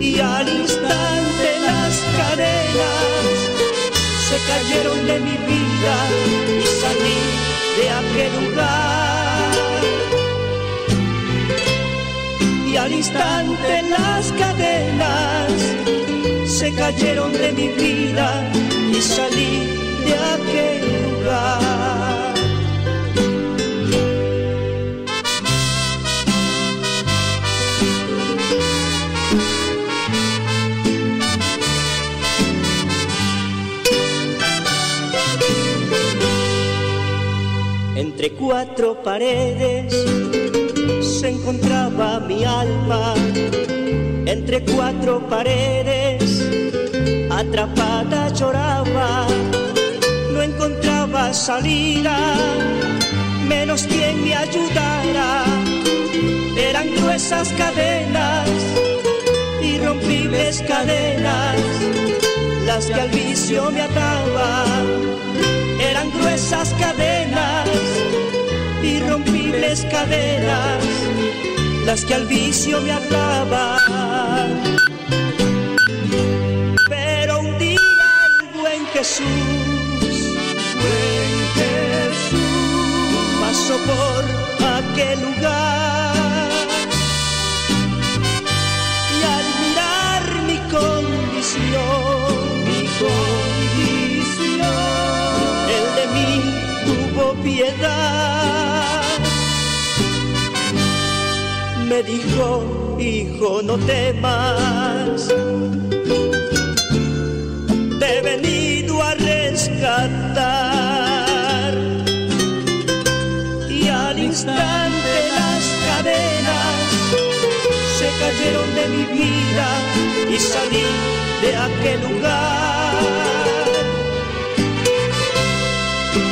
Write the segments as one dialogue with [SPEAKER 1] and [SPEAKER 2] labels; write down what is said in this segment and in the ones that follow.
[SPEAKER 1] y al instante las cadenas se cayeron de mi vida y salí de aquel lugar. Y al instante las cadenas se cayeron de mi vida y salí de aquel lugar. Entre cuatro paredes se encontraba mi alma. Entre cuatro paredes atrapada lloraba. No encontraba salida, menos quien me ayudara. Eran gruesas cadenas, irrompibles cadenas, las que al vicio me ataban eran gruesas cadenas, irrompibles cadenas, las que al vicio me ataban. Pero un día el buen Jesús, buen Jesús, pasó por aquel lugar. Y al mirar mi condición, mi condición, Me dijo, hijo, no temas, te he venido a rescatar. Y al instante las cadenas se cayeron de mi vida y salí de aquel lugar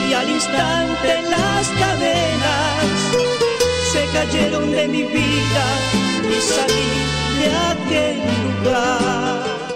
[SPEAKER 1] y al instante las cadenas cayeron de mi vida y salí de aquel lugar.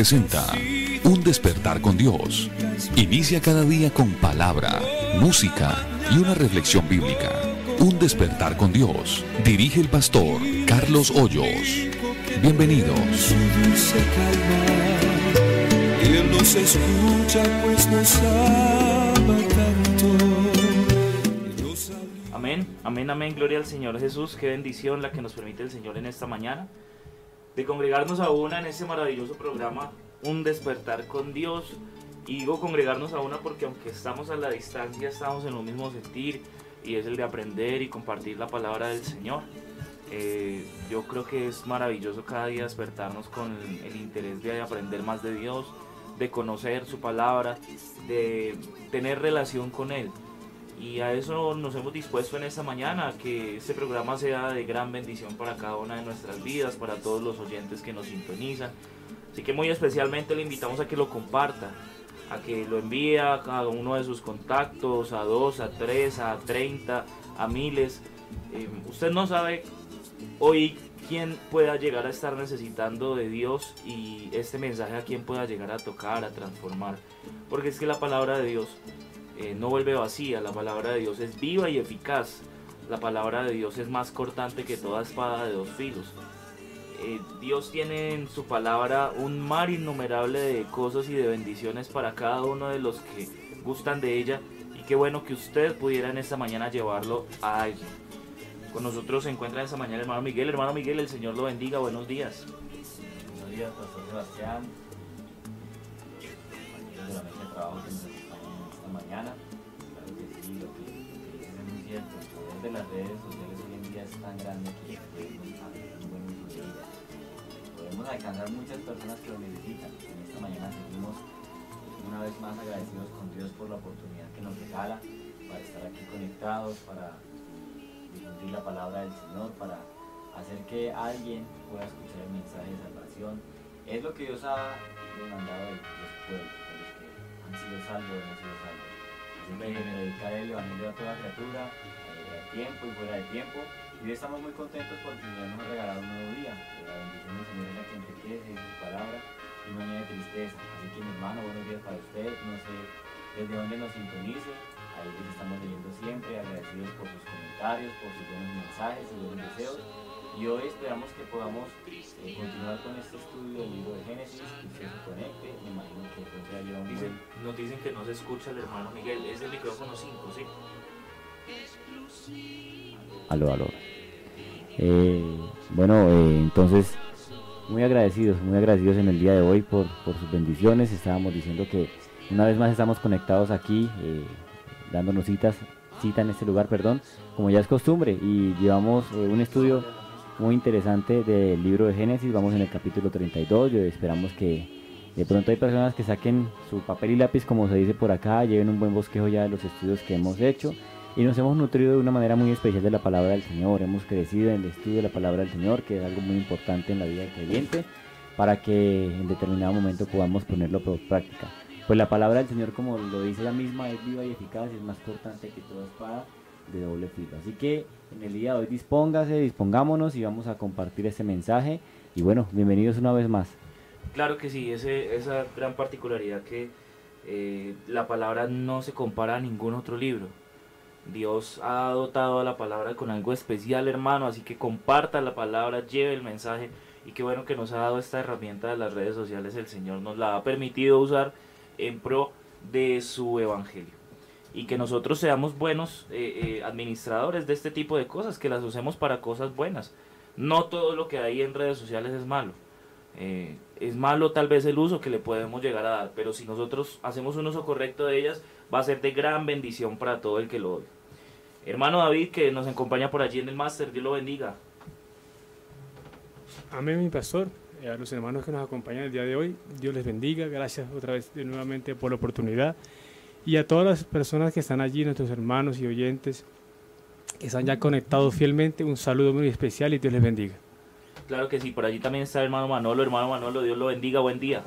[SPEAKER 2] Presenta Un despertar con Dios. Inicia cada día con palabra, música y una reflexión bíblica. Un despertar con Dios. Dirige el pastor Carlos Hoyos. Bienvenidos.
[SPEAKER 3] Amén, amén, amén, gloria al Señor Jesús, qué bendición la que nos permite el Señor en esta mañana, de congregarnos a una en este maravilloso programa, Un despertar con Dios, y digo congregarnos a una porque aunque estamos a la distancia, estamos en lo mismo sentir, y es el de aprender y compartir la palabra del Señor. Eh, yo creo que es maravilloso cada día despertarnos con el interés de aprender más de Dios, de conocer su palabra, de tener relación con Él. Y a eso nos hemos dispuesto en esta mañana, que este programa sea de gran bendición para cada una de nuestras vidas, para todos los oyentes que nos sintonizan. Así que muy especialmente le invitamos a que lo comparta, a que lo envíe a cada uno de sus contactos, a dos, a tres, a treinta, a miles. Eh, usted no sabe hoy quién pueda llegar a estar necesitando de Dios y este mensaje a quién pueda llegar a tocar, a transformar. Porque es que la palabra de Dios eh, no vuelve vacía, la palabra de Dios es viva y eficaz. La palabra de Dios es más cortante que toda espada de dos filos. Eh, Dios tiene en su palabra un mar innumerable de cosas y de bendiciones para cada uno de los que gustan de ella. Y qué bueno que usted pudiera en esta mañana llevarlo a alguien. Con nosotros se encuentra esta mañana el hermano Miguel. Hermano Miguel, el Señor lo bendiga. Buenos días.
[SPEAKER 4] Buenos días, Pastor Sebastián. Mañana. Claro que sí, lo que, es. El poder de las redes sociales hoy en día es tan grande que podemos un buen ellas. Podemos alcanzar muchas personas que lo necesitan. En esta mañana seguimos una vez más agradecidos con Dios por la oportunidad que nos regala para estar aquí conectados, para difundir la palabra del Señor, para hacer que alguien pueda escuchar el mensaje de salvación. Es lo que Dios ha demandado de los pueblos, de los que han sido salvos han sido salvos. Así que predicar el Evangelio a toda criatura, a tiempo y fuera de tiempo. Y hoy estamos muy contentos porque nos ha regalado un nuevo día. La bendición del Señor es la que enriquece en su palabra y no añade tristeza. Así que mi hermano, buenos días para usted. No sé desde dónde nos sintonice. Ahí les estamos leyendo siempre, agradecidos por sus comentarios, por sus buenos mensajes, sus buenos deseos. Y hoy esperamos que podamos eh, continuar con este estudio del libro de Génesis, que usted se conecte. Me imagino que pues ya lleva un
[SPEAKER 3] Dicen-
[SPEAKER 4] buen...
[SPEAKER 3] nos dicen que no se escucha el hermano Miguel. Es el micrófono 5, ¿sí?
[SPEAKER 4] Aló, aló. Eh, bueno, eh, entonces, muy agradecidos, muy agradecidos en el día de hoy por, por sus bendiciones. Estábamos diciendo que una vez más estamos conectados aquí, eh, dándonos citas, cita en este lugar, perdón, como ya es costumbre. Y llevamos eh, un estudio muy interesante del libro de Génesis. Vamos en el capítulo 32. Yo esperamos que de pronto hay personas que saquen su papel y lápiz, como se dice por acá, lleven un buen bosquejo ya de los estudios que hemos hecho y nos hemos nutrido de una manera muy especial de la palabra del Señor. Hemos crecido en el estudio de la palabra del Señor, que es algo muy importante en la vida del creyente, para que en determinado momento podamos ponerlo por práctica. Pues la palabra del Señor, como lo dice ella misma, es viva y eficaz y es más cortante que toda espada de doble filo. Así que en el día de hoy dispóngase, dispongámonos y vamos a compartir este mensaje. Y bueno, bienvenidos una vez más.
[SPEAKER 3] Claro que sí, ese, esa gran particularidad que eh, la palabra no se compara a ningún otro libro. Dios ha dotado a la palabra con algo especial, hermano, así que comparta la palabra, lleve el mensaje y qué bueno que nos ha dado esta herramienta de las redes sociales, el Señor nos la ha permitido usar en pro de su evangelio. Y que nosotros seamos buenos eh, eh, administradores de este tipo de cosas, que las usemos para cosas buenas. No todo lo que hay en redes sociales es malo. Eh, es malo tal vez el uso que le podemos llegar a dar, pero si nosotros hacemos un uso correcto de ellas, va a ser de gran bendición para todo el que lo oye. Hermano David, que nos acompaña por allí en el máster, Dios lo bendiga.
[SPEAKER 5] Amén, mi pastor. A los hermanos que nos acompañan el día de hoy, Dios les bendiga. Gracias otra vez nuevamente por la oportunidad. Y a todas las personas que están allí, nuestros hermanos y oyentes, que están ya conectados fielmente, un saludo muy especial y Dios les bendiga.
[SPEAKER 3] Claro que sí, por allí también está el hermano Manolo, hermano Manolo, Dios lo bendiga, buen día.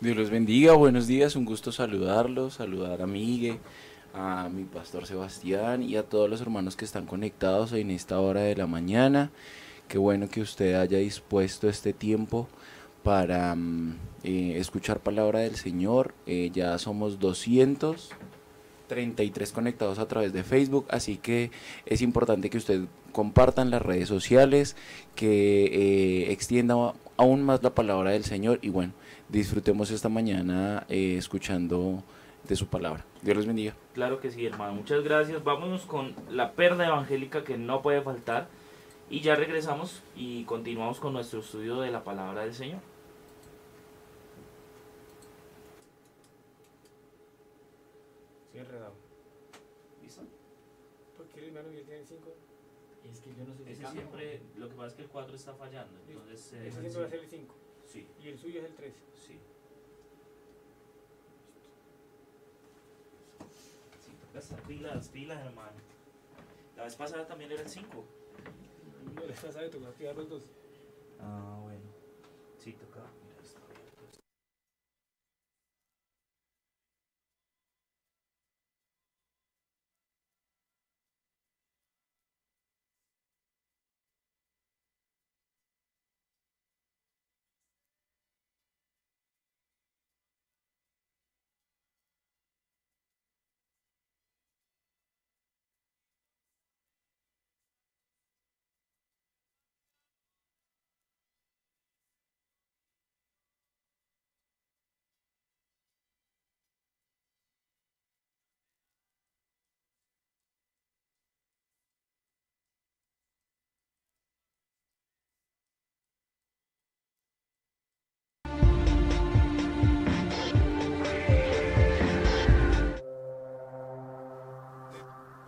[SPEAKER 6] Dios los bendiga, buenos días, un gusto saludarlos, saludar a Migue, a mi pastor Sebastián y a todos los hermanos que están conectados en esta hora de la mañana. Qué bueno que usted haya dispuesto este tiempo para mm, eh, escuchar palabra del Señor. Eh, ya somos 233 conectados a través de Facebook, así que es importante que usted compartan las redes sociales, que eh, extienda aún más la palabra del Señor y bueno, disfrutemos esta mañana eh, escuchando de su palabra. Dios les bendiga.
[SPEAKER 3] Claro que sí, hermano, muchas gracias. Vámonos con la perla evangélica que no puede faltar y ya regresamos y continuamos con nuestro estudio de la palabra del Señor.
[SPEAKER 5] Estoy enredado.
[SPEAKER 3] ¿Listo?
[SPEAKER 5] ¿Por qué el hermano Miguel tiene cinco?
[SPEAKER 4] Es que yo no sé
[SPEAKER 3] Ese siempre, lo que pasa es que el 4 está fallando, entonces... eh,
[SPEAKER 5] Ese siempre va a ser el cinco.
[SPEAKER 3] Sí,
[SPEAKER 5] Y el suyo es el tres.
[SPEAKER 3] sí. Sí, toca estar pilas, pilas, hermano. La vez pasada también era el 5.
[SPEAKER 5] No les pasa de tocar activar los dos.
[SPEAKER 3] Ah, bueno. Sí, toca.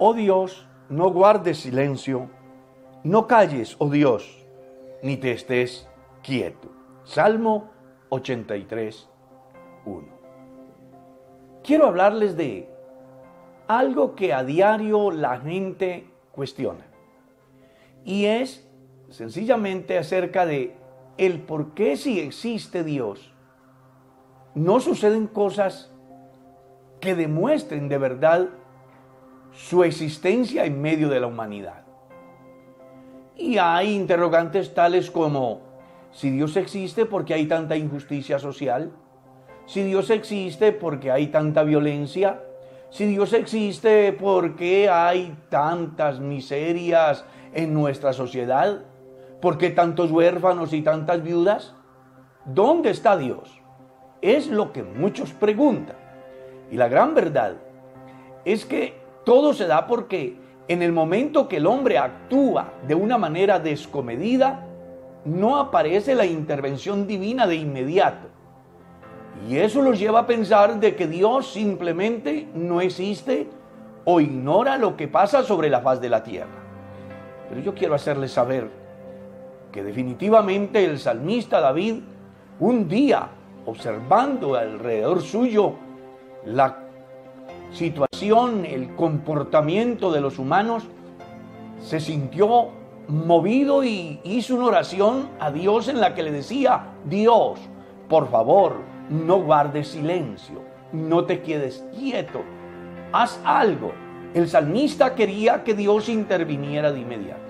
[SPEAKER 7] Oh Dios, no guardes silencio, no calles, oh Dios, ni te estés quieto. Salmo 83, 1. Quiero hablarles de algo que a diario la gente cuestiona. Y es sencillamente acerca de el por qué si existe Dios, no suceden cosas que demuestren de verdad su existencia en medio de la humanidad. Y hay interrogantes tales como, si Dios existe, ¿por qué hay tanta injusticia social? Si Dios existe, ¿por qué hay tanta violencia? Si Dios existe, ¿por qué hay tantas miserias en nuestra sociedad? ¿Por qué tantos huérfanos y tantas viudas? ¿Dónde está Dios? Es lo que muchos preguntan. Y la gran verdad es que todo se da porque en el momento que el hombre actúa de una manera descomedida, no aparece la intervención divina de inmediato. Y eso los lleva a pensar de que Dios simplemente no existe o ignora lo que pasa sobre la faz de la tierra. Pero yo quiero hacerles saber que definitivamente el salmista David, un día, observando alrededor suyo la situación, el comportamiento de los humanos, se sintió movido y hizo una oración a Dios en la que le decía, Dios, por favor, no guardes silencio, no te quedes quieto, haz algo. El salmista quería que Dios interviniera de inmediato,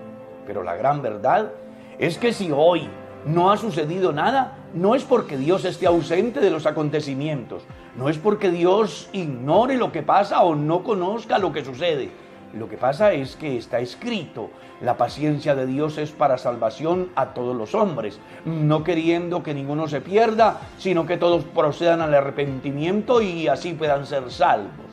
[SPEAKER 7] pero la gran verdad es que si hoy no ha sucedido nada, no es porque Dios esté ausente de los acontecimientos, no es porque Dios ignore lo que pasa o no conozca lo que sucede. Lo que pasa es que está escrito, la paciencia de Dios es para salvación a todos los hombres, no queriendo que ninguno se pierda, sino que todos procedan al arrepentimiento y así puedan ser salvos.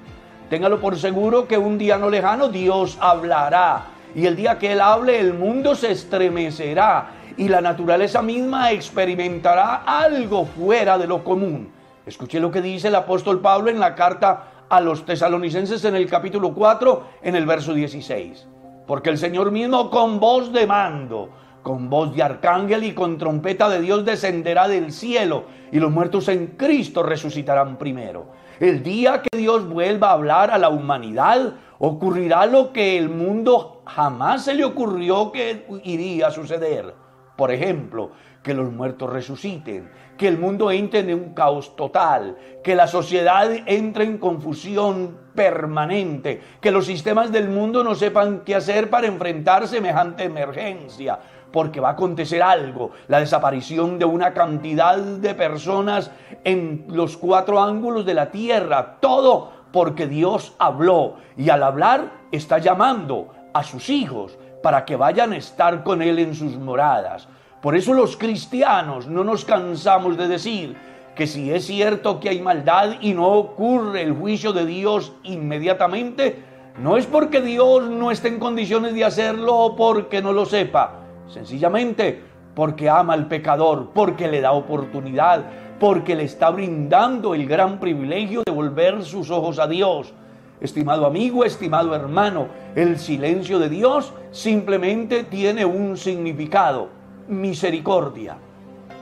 [SPEAKER 7] Téngalo por seguro que un día no lejano Dios hablará y el día que Él hable el mundo se estremecerá y la naturaleza misma experimentará algo fuera de lo común. Escuche lo que dice el apóstol Pablo en la carta a los tesalonicenses en el capítulo 4, en el verso 16. Porque el Señor mismo con voz de mando, con voz de arcángel y con trompeta de Dios descenderá del cielo y los muertos en Cristo resucitarán primero. El día que Dios vuelva a hablar a la humanidad, ocurrirá lo que el mundo jamás se le ocurrió que iría a suceder. Por ejemplo, que los muertos resuciten, que el mundo entre en un caos total, que la sociedad entre en confusión permanente, que los sistemas del mundo no sepan qué hacer para enfrentar semejante emergencia, porque va a acontecer algo, la desaparición de una cantidad de personas en los cuatro ángulos de la tierra, todo porque Dios habló y al hablar está llamando a sus hijos para que vayan a estar con Él en sus moradas. Por eso los cristianos no nos cansamos de decir que si es cierto que hay maldad y no ocurre el juicio de Dios inmediatamente, no es porque Dios no esté en condiciones de hacerlo o porque no lo sepa, sencillamente porque ama al pecador, porque le da oportunidad, porque le está brindando el gran privilegio de volver sus ojos a Dios. Estimado amigo, estimado hermano, el silencio de Dios simplemente tiene un significado, misericordia,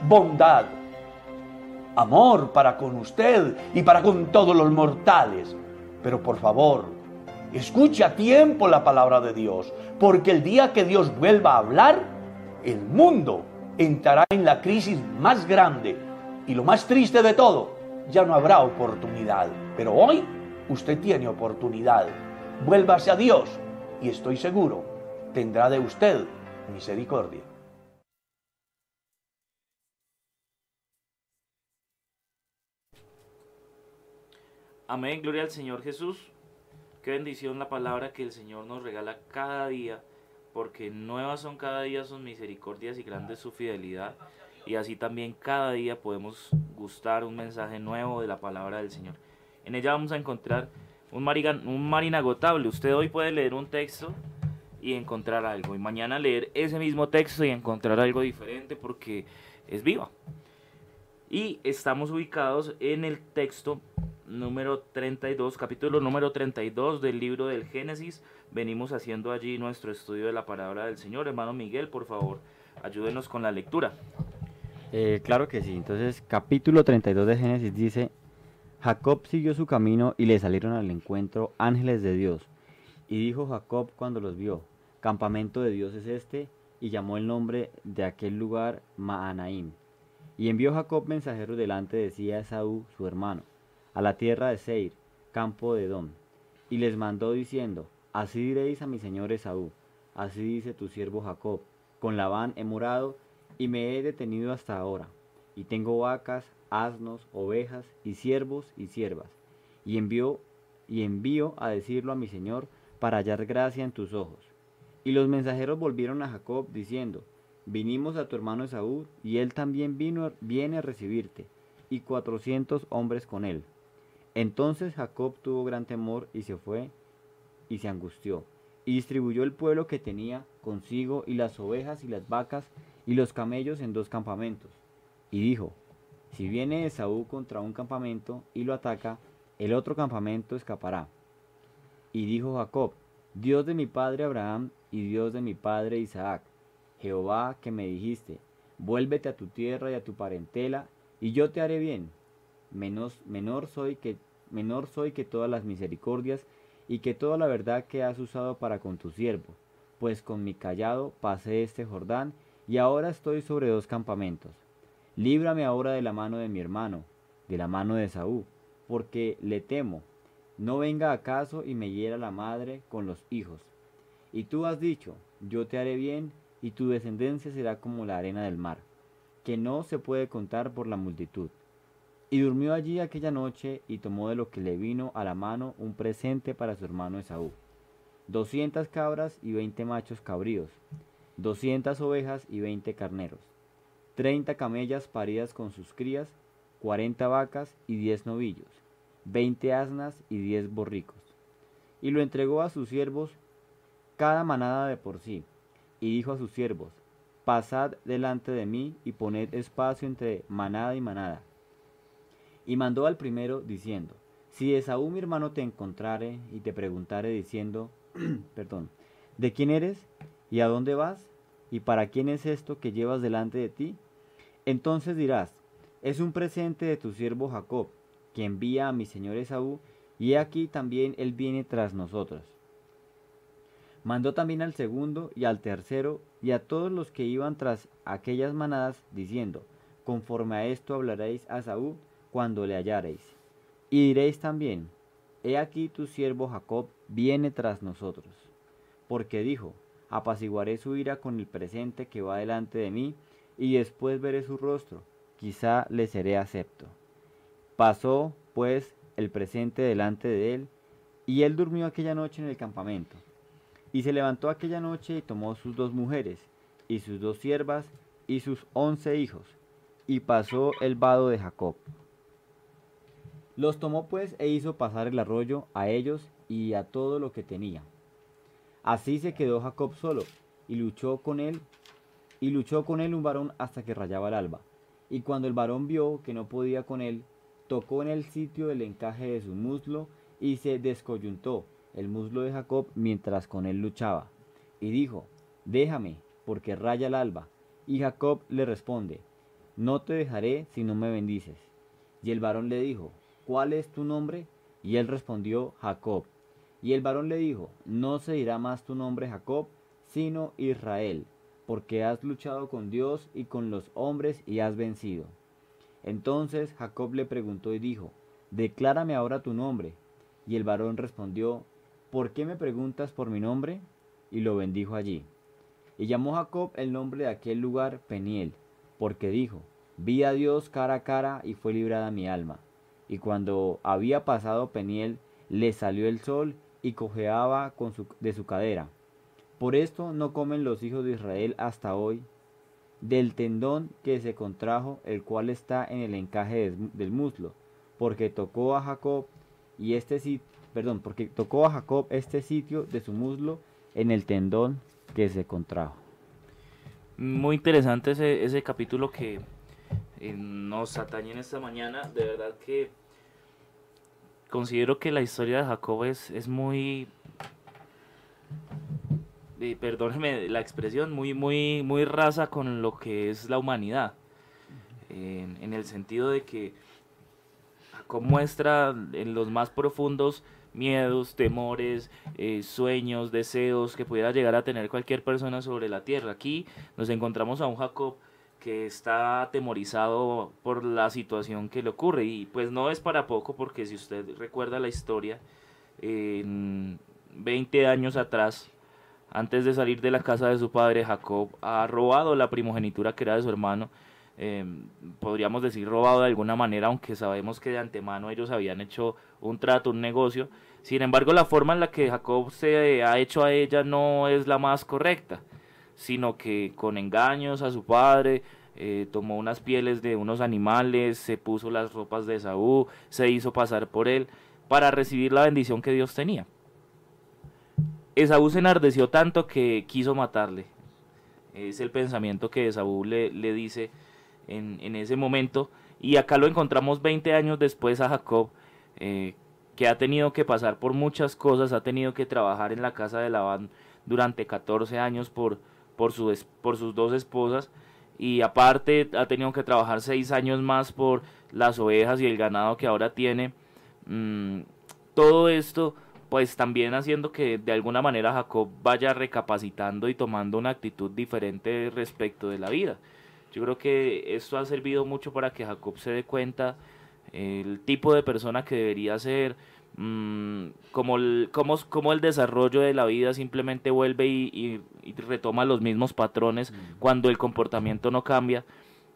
[SPEAKER 7] bondad, amor para con usted y para con todos los mortales. Pero por favor, escuche a tiempo la palabra de Dios, porque el día que Dios vuelva a hablar, el mundo entrará en la crisis más grande y lo más triste de todo, ya no habrá oportunidad. Pero hoy usted tiene oportunidad. Vuélvase a Dios y estoy seguro, tendrá de usted misericordia.
[SPEAKER 3] Amén, gloria al Señor Jesús. Qué bendición la palabra que el Señor nos regala cada día, porque nuevas son cada día sus misericordias y grande su fidelidad. Y así también cada día podemos gustar un mensaje nuevo de la palabra del Señor. En ella vamos a encontrar un, un mar inagotable. Usted hoy puede leer un texto y encontrar algo. Y mañana leer ese mismo texto y encontrar algo diferente porque es viva. Y estamos ubicados en el texto número 32, capítulo número 32 del libro del Génesis. Venimos haciendo allí nuestro estudio de la palabra del Señor. Hermano Miguel, por favor, ayúdenos con la lectura.
[SPEAKER 4] Eh, claro que sí. Entonces, capítulo 32 de Génesis dice, Jacob siguió su camino y le salieron al encuentro ángeles de Dios. Y dijo Jacob cuando los vio, campamento de Dios es este, y llamó el nombre de aquel lugar Maanaim. Y envió Jacob mensajeros delante de sí a Esaú, su hermano, a la tierra de Seir, campo de Edom, y les mandó diciendo, Así diréis a mi señor Esaú, así dice tu siervo Jacob, con Labán he morado, y me he detenido hasta ahora, y tengo vacas, asnos, ovejas, y siervos y siervas, y envió y envío a decirlo a mi señor para hallar gracia en tus ojos. Y los mensajeros volvieron a Jacob diciendo, vinimos a tu hermano Esaú, y él también vino, viene a recibirte, y cuatrocientos hombres con él. Entonces Jacob tuvo gran temor y se fue y se angustió, y distribuyó el pueblo que tenía consigo y las ovejas y las vacas y los camellos en dos campamentos. Y dijo, si viene Esaú contra un campamento y lo ataca, el otro campamento escapará. Y dijo Jacob, Dios de mi padre Abraham y Dios de mi padre Isaac, Jehová que me dijiste, vuélvete a tu tierra y a tu parentela, y yo te haré bien. Menos, menor, soy que, menor soy que todas las misericordias y que toda la verdad que has usado para con tu siervo, pues con mi callado pasé este Jordán, y ahora estoy sobre dos campamentos. Líbrame ahora de la mano de mi hermano, de la mano de Saúl, porque le temo, no venga acaso y me hiera la madre con los hijos. Y tú has dicho, yo te haré bien, y tu descendencia será como la arena del mar, que no se puede contar por la multitud. Y durmió allí aquella noche y tomó de lo que le vino a la mano un presente para su hermano Esaú. Doscientas cabras y veinte machos cabríos, doscientas ovejas y veinte carneros, treinta camellas paridas con sus crías, cuarenta vacas y diez novillos, veinte asnas y diez borricos. Y lo entregó a sus siervos cada manada de por sí, y dijo a sus siervos, Pasad delante de mí y poned espacio entre manada y manada. Y mandó al primero diciendo, Si Esaú mi hermano te encontrare y te preguntare diciendo, perdón, ¿de quién eres? ¿Y a dónde vas? ¿Y para quién es esto que llevas delante de ti? Entonces dirás, es un presente de tu siervo Jacob, que envía a mi señor Esaú, y aquí también él viene tras nosotros. Mandó también al segundo y al tercero y a todos los que iban tras aquellas manadas, diciendo, conforme a esto hablaréis a Saúl cuando le hallareis. Y diréis también, he aquí tu siervo Jacob viene tras nosotros. Porque dijo, apaciguaré su ira con el presente que va delante de mí, y después veré su rostro, quizá le seré acepto. Pasó, pues, el presente delante de él, y él durmió aquella noche en el campamento. Y se levantó aquella noche y tomó sus dos mujeres, y sus dos siervas, y sus once hijos, y pasó el vado de Jacob. Los tomó pues e hizo pasar el arroyo a ellos y a todo lo que tenía. Así se quedó Jacob solo, y luchó con él, y luchó con él un varón hasta que rayaba el alba. Y cuando el varón vio que no podía con él, tocó en el sitio del encaje de su muslo y se descoyuntó el muslo de Jacob mientras con él luchaba. Y dijo, déjame, porque raya el alba. Y Jacob le responde, no te dejaré si no me bendices. Y el varón le dijo, ¿cuál es tu nombre? Y él respondió, Jacob. Y el varón le dijo, no se dirá más tu nombre Jacob, sino Israel, porque has luchado con Dios y con los hombres y has vencido. Entonces Jacob le preguntó y dijo, Declárame ahora tu nombre. Y el varón respondió, ¿Por qué me preguntas por mi nombre? Y lo bendijo allí. Y llamó Jacob el nombre de aquel lugar Peniel, porque dijo, Vi a Dios cara a cara y fue librada mi alma. Y cuando había pasado Peniel, le salió el sol y cojeaba con su, de su cadera. Por esto no comen los hijos de Israel hasta hoy del tendón que se contrajo, el cual está en el encaje del muslo, porque tocó a Jacob y este sitio, perdón, porque tocó a Jacob este sitio de su muslo en el tendón que se contrajo.
[SPEAKER 3] Muy interesante ese, capítulo que eh, nos atañe en esta mañana. De verdad que considero que la historia de Jacob es, es muy, perdóneme la expresión, muy, muy, muy rasa con lo que es la humanidad. En, en el sentido de que Jacob muestra en los más profundos miedos, temores, eh, sueños, deseos que pudiera llegar a tener cualquier persona sobre la tierra. Aquí nos encontramos a un Jacob que está atemorizado por la situación que le ocurre. Y pues no es para poco porque si usted recuerda la historia, en 20 años atrás, antes de salir de la casa de su padre, Jacob ha robado la primogenitura que era de su hermano, eh, podríamos decir robado de alguna manera, aunque sabemos que de antemano ellos habían hecho un trato, un negocio. Sin embargo, la forma en la que Jacob se ha hecho a ella no es la más correcta, sino que con engaños a su padre, eh, tomó unas pieles de unos animales, se puso las ropas de Saúl, se hizo pasar por él para recibir la bendición que Dios tenía. Esaú se enardeció tanto que quiso matarle. Es el pensamiento que Esaú le, le dice en, en, ese momento. Y acá lo encontramos 20 años después a Jacob, eh, que ha tenido que pasar por muchas cosas, ha tenido que trabajar en la casa de Labán durante 14 años por, por, su, por sus dos esposas. Y aparte ha tenido que trabajar 6 años más por las ovejas y el ganado que ahora tiene. Mm, todo esto pues también haciendo que de alguna manera Jacob vaya recapacitando y tomando una actitud diferente respecto de la vida. Yo creo que esto ha servido mucho para que Jacob se dé cuenta el tipo de persona que debería ser, mmm, como, el, como, como, el desarrollo de la vida simplemente vuelve y, y, y retoma los mismos patrones mm. cuando el comportamiento no cambia,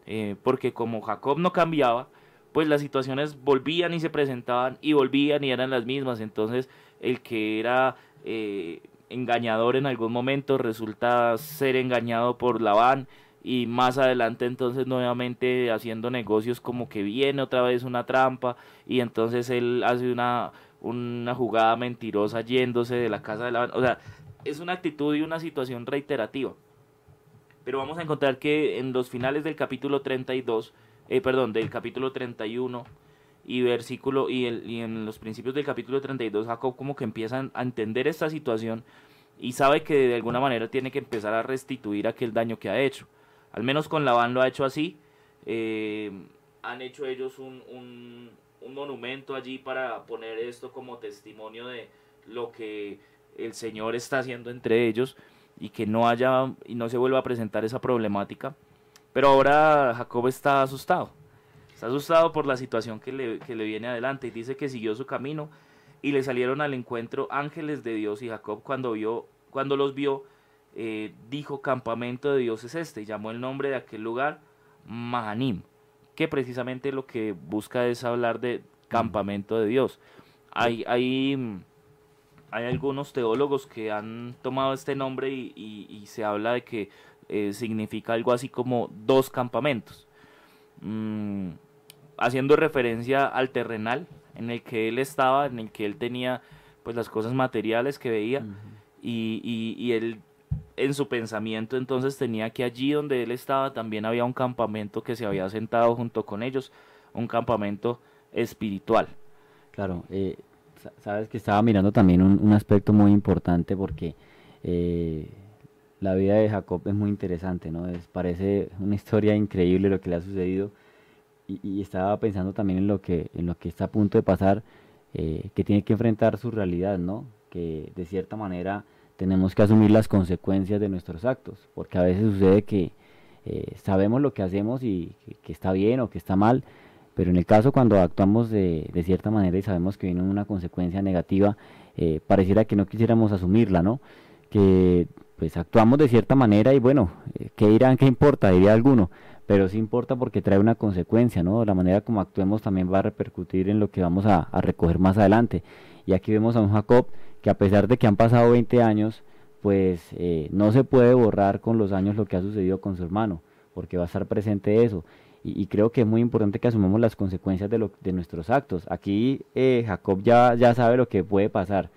[SPEAKER 3] eh, porque como Jacob no cambiaba, pues las situaciones volvían y se presentaban y volvían y eran las mismas, entonces el que era eh, engañador en algún momento resulta ser engañado por Labán y más adelante entonces nuevamente haciendo negocios como que viene otra vez una trampa y entonces él hace una, una jugada mentirosa yéndose de la casa de Labán. O sea, es una actitud y una situación reiterativa. Pero vamos a encontrar que en los finales del capítulo 32, eh, perdón, del capítulo 31 y versículo y, el, y en los principios del capítulo 32 Jacob como que empieza a entender esta situación y sabe que de alguna manera tiene que empezar a restituir aquel daño que ha hecho. Al menos con Labán lo ha hecho así. Eh, han hecho ellos un, un, un, monumento allí para poner esto como testimonio de lo que el Señor está haciendo entre ellos y que no haya y no se vuelva a presentar esa problemática. Pero ahora Jacob está asustado. Está asustado por la situación que le, que le viene adelante y dice que siguió su camino y le salieron al encuentro ángeles de Dios y Jacob cuando vio cuando los vio eh, dijo campamento de Dios es este, y llamó el nombre de aquel lugar Mahanim, que precisamente lo que busca es hablar de campamento de Dios. Hay, hay, hay algunos teólogos que han tomado este nombre y, y, y se habla de que eh, significa algo así como dos campamentos, mm, haciendo referencia al terrenal en el que él estaba, en el que él tenía pues las cosas materiales que veía. Uh -huh. y, y, y, él en su pensamiento entonces tenía que allí donde él estaba también había un campamento que se había sentado junto con ellos, un campamento espiritual.
[SPEAKER 4] Claro, eh, sabes que estaba mirando también un, aspecto muy importante porque eh, la vida de Jacob es muy interesante, ¿no? Es, parece una historia increíble lo que le ha sucedido y, y estaba pensando también en lo que, en lo que está a punto de pasar, eh, que tiene que enfrentar su realidad, ¿no? Que de cierta manera tenemos que asumir las consecuencias de nuestros actos, porque a veces sucede que eh, sabemos lo que hacemos y que, está bien o que está mal, pero en el caso cuando actuamos de, cierta manera y sabemos que viene una consecuencia negativa, eh, pareciera que no quisiéramos asumirla, ¿no? Que pues actuamos de cierta manera y bueno, eh, ¿qué dirán? ¿Qué importa? Diría alguno, pero sí importa porque trae una consecuencia, ¿no? La manera como actuemos también va a repercutir en lo que vamos a recoger más adelante. Y aquí vemos a un Jacob que a pesar de que han pasado 20 años, pues eh, no se puede borrar con los años lo que ha sucedido con su hermano, porque va a estar presente eso. Y, creo que es muy importante que asumamos las consecuencias de, lo, de nuestros actos. Aquí eh, Jacob ya, ya sabe lo que puede pasar,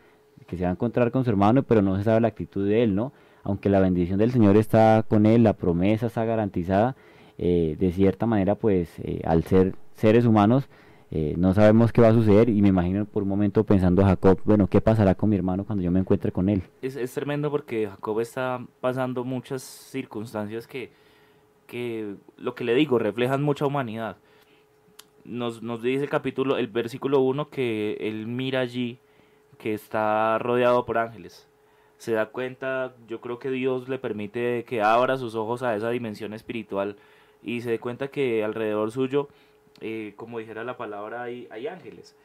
[SPEAKER 4] que se va a encontrar con su hermano, pero no se sabe la actitud de él, ¿no? Aunque la bendición del Señor está con él, la promesa está garantizada, eh, de cierta manera, pues al ser seres humanos, Eh, no sabemos qué va a suceder y me imagino por un momento pensando Jacob, bueno, ¿qué pasará con mi hermano cuando yo me encuentre con él?
[SPEAKER 3] Es, es tremendo porque Jacob está pasando muchas circunstancias que, que, lo que le digo, reflejan mucha humanidad. Nos, nos dice el capítulo, el versículo 1 que él mira allí que está rodeado por ángeles. Se da cuenta, yo creo que Dios le permite que abra sus ojos a esa dimensión espiritual y se dé cuenta que alrededor suyo, eh, como dijera la palabra, hay, hay ángeles.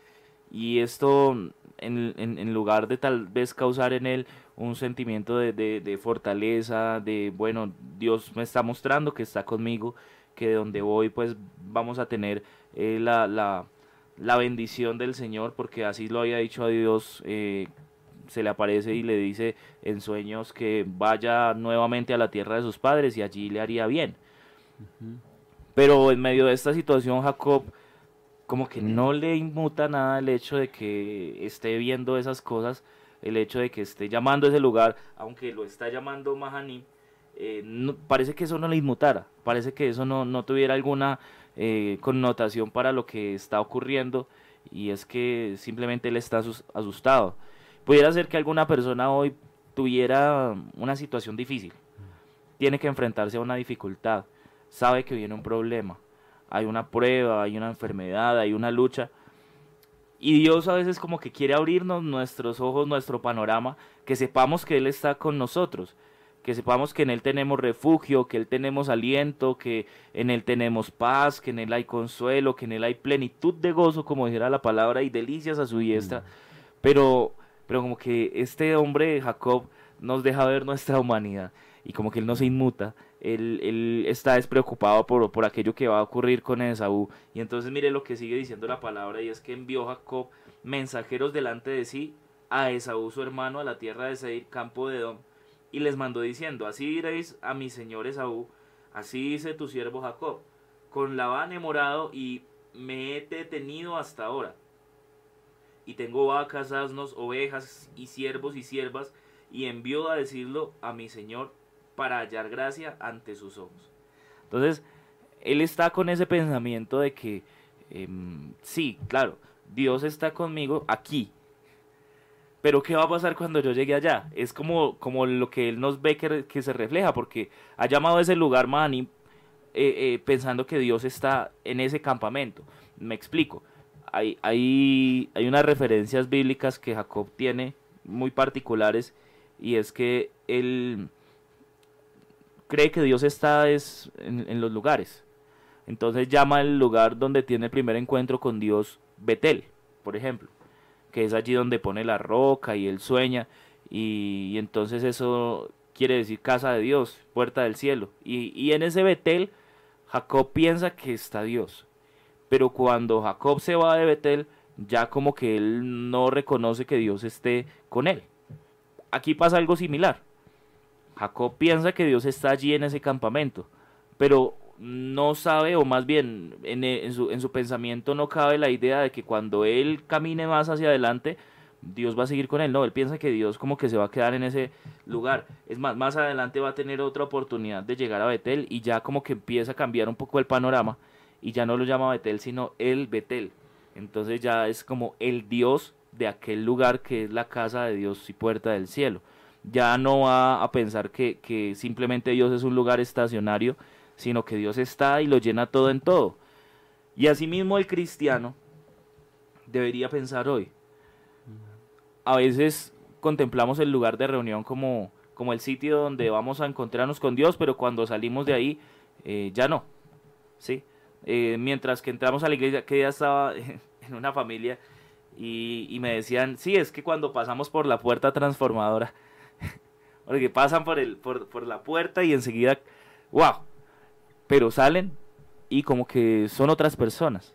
[SPEAKER 3] Y esto, en, en, lugar de tal vez causar en él un sentimiento de, de, de, fortaleza, de, bueno, Dios me está mostrando que está conmigo, que de donde voy, pues vamos a tener eh, la, la, la, bendición del Señor, porque así lo había dicho a Dios. Eh, se le aparece y le dice en sueños que vaya nuevamente a la tierra de sus padres y allí le haría bien. Pero en medio de esta situación Jacob como que no le inmuta nada el hecho de que esté viendo esas cosas, el hecho de que esté llamando a ese lugar, aunque lo está llamando Mahaní, eh, parece que eso no le inmutara, parece que eso no, no tuviera alguna eh, connotación para lo que está ocurriendo y es que simplemente él está asustado. Pudiera ser que alguna persona hoy tuviera una situación difícil, tiene que enfrentarse a una dificultad, sabe que viene un problema, hay una prueba, hay una enfermedad, hay una lucha. Y Dios a veces como que quiere abrirnos nuestros ojos, nuestro panorama, que sepamos que Él está con nosotros, que sepamos que en Él tenemos refugio, que Él tenemos aliento, que en Él tenemos paz, que en Él hay consuelo, que en Él hay plenitud de gozo, como dijera la palabra, y delicias a su diestra. Mm. Pero, pero como que este hombre, Jacob, nos deja ver nuestra humanidad y como que Él no se inmuta él, él, está despreocupado por, por aquello que va a ocurrir con Esaú. Y entonces mire lo que sigue diciendo la palabra y es que envió Jacob mensajeros delante de sí a Esaú su hermano a la tierra de Seir, campo de Edom, y les mandó diciendo, así diréis a mi señor Esaú, así dice tu siervo Jacob, con Labán he morado y me he detenido hasta ahora. Y tengo vacas, asnos, ovejas y siervos y siervas, y envió a decirlo a mi señor para hallar gracia ante sus ojos. Entonces, él está con ese pensamiento de que, eh, sí, claro, Dios está conmigo aquí, pero ¿qué va a pasar cuando yo llegue allá? Es como, como lo que él nos ve que, que se refleja, porque ha llamado a ese lugar Mani eh, eh, pensando que Dios está en ese campamento. Me explico. Hay, hay, hay unas referencias bíblicas que Jacob tiene muy particulares y es que él cree que Dios está es en, los lugares. Entonces llama el lugar donde tiene el primer encuentro con Dios Betel, por ejemplo, que es allí donde pone la roca y él sueña y, entonces eso quiere decir casa de Dios, puerta del cielo. Y, y en ese Betel Jacob piensa que está Dios. Pero cuando Jacob se va de Betel, ya como que él no reconoce que Dios esté con él. Aquí pasa algo similar. Jacob piensa que Dios está allí en ese campamento, pero no sabe, o más bien en, su, en, su, pensamiento no cabe la idea de que cuando él camine más hacia adelante, Dios va a seguir con él. No, él piensa que Dios como que se va a quedar en ese lugar. Es más, más adelante va a tener otra oportunidad de llegar a Betel y ya como que empieza a cambiar un poco el panorama y ya no lo llama Betel, sino el Betel. Entonces ya es como el Dios de aquel lugar que es la casa de Dios y puerta del cielo ya no va a pensar que, que simplemente Dios es un lugar estacionario, sino que Dios está y lo llena todo en todo. Y asimismo el cristiano debería pensar hoy. A veces contemplamos el lugar de reunión como, como el sitio donde vamos a encontrarnos con Dios, pero cuando salimos de ahí eh, ya no. ¿sí? Eh, mientras que entramos a la iglesia, que ya estaba en una familia y, y me decían, sí, es que cuando pasamos por la puerta transformadora, porque pasan por, el, por, por la puerta y enseguida, wow, pero salen y como que son otras personas.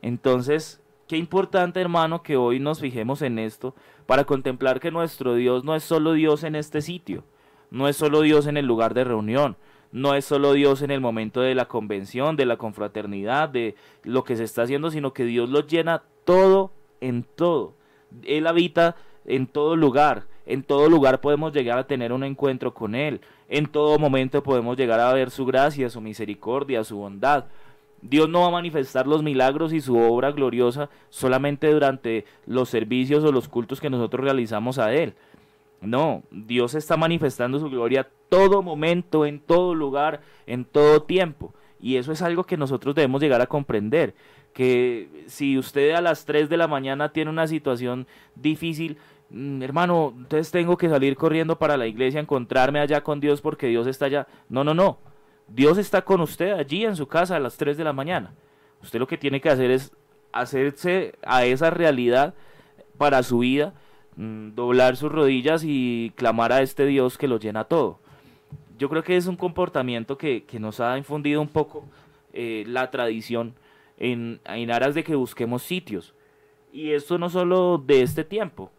[SPEAKER 3] Entonces, qué importante hermano que hoy nos fijemos en esto para contemplar que nuestro Dios no es solo Dios en este sitio, no es solo Dios en el lugar de reunión, no es solo Dios en el momento de la convención, de la confraternidad, de lo que se está haciendo, sino que Dios lo llena todo en todo. Él habita en todo lugar. En todo lugar podemos llegar a tener un encuentro con Él. En todo momento podemos llegar a ver su gracia, su misericordia, su bondad. Dios no va a manifestar los milagros y su obra gloriosa solamente durante los servicios o los cultos que nosotros realizamos a Él. No, Dios está manifestando su gloria todo momento, en todo lugar, en todo tiempo. Y eso es algo que nosotros debemos llegar a comprender. Que si usted a las 3 de la mañana tiene una situación difícil, hermano, entonces tengo que salir corriendo para la iglesia, encontrarme allá con Dios porque Dios está allá. No, no, no. Dios está con usted allí en su casa a las 3 de la mañana. Usted lo que tiene que hacer es hacerse a esa realidad para su vida, mm, doblar sus rodillas y clamar a este Dios que lo llena todo. Yo creo que es un comportamiento que, que nos ha infundido un poco eh, la tradición en, en aras de que busquemos sitios. Y esto no solo de este tiempo.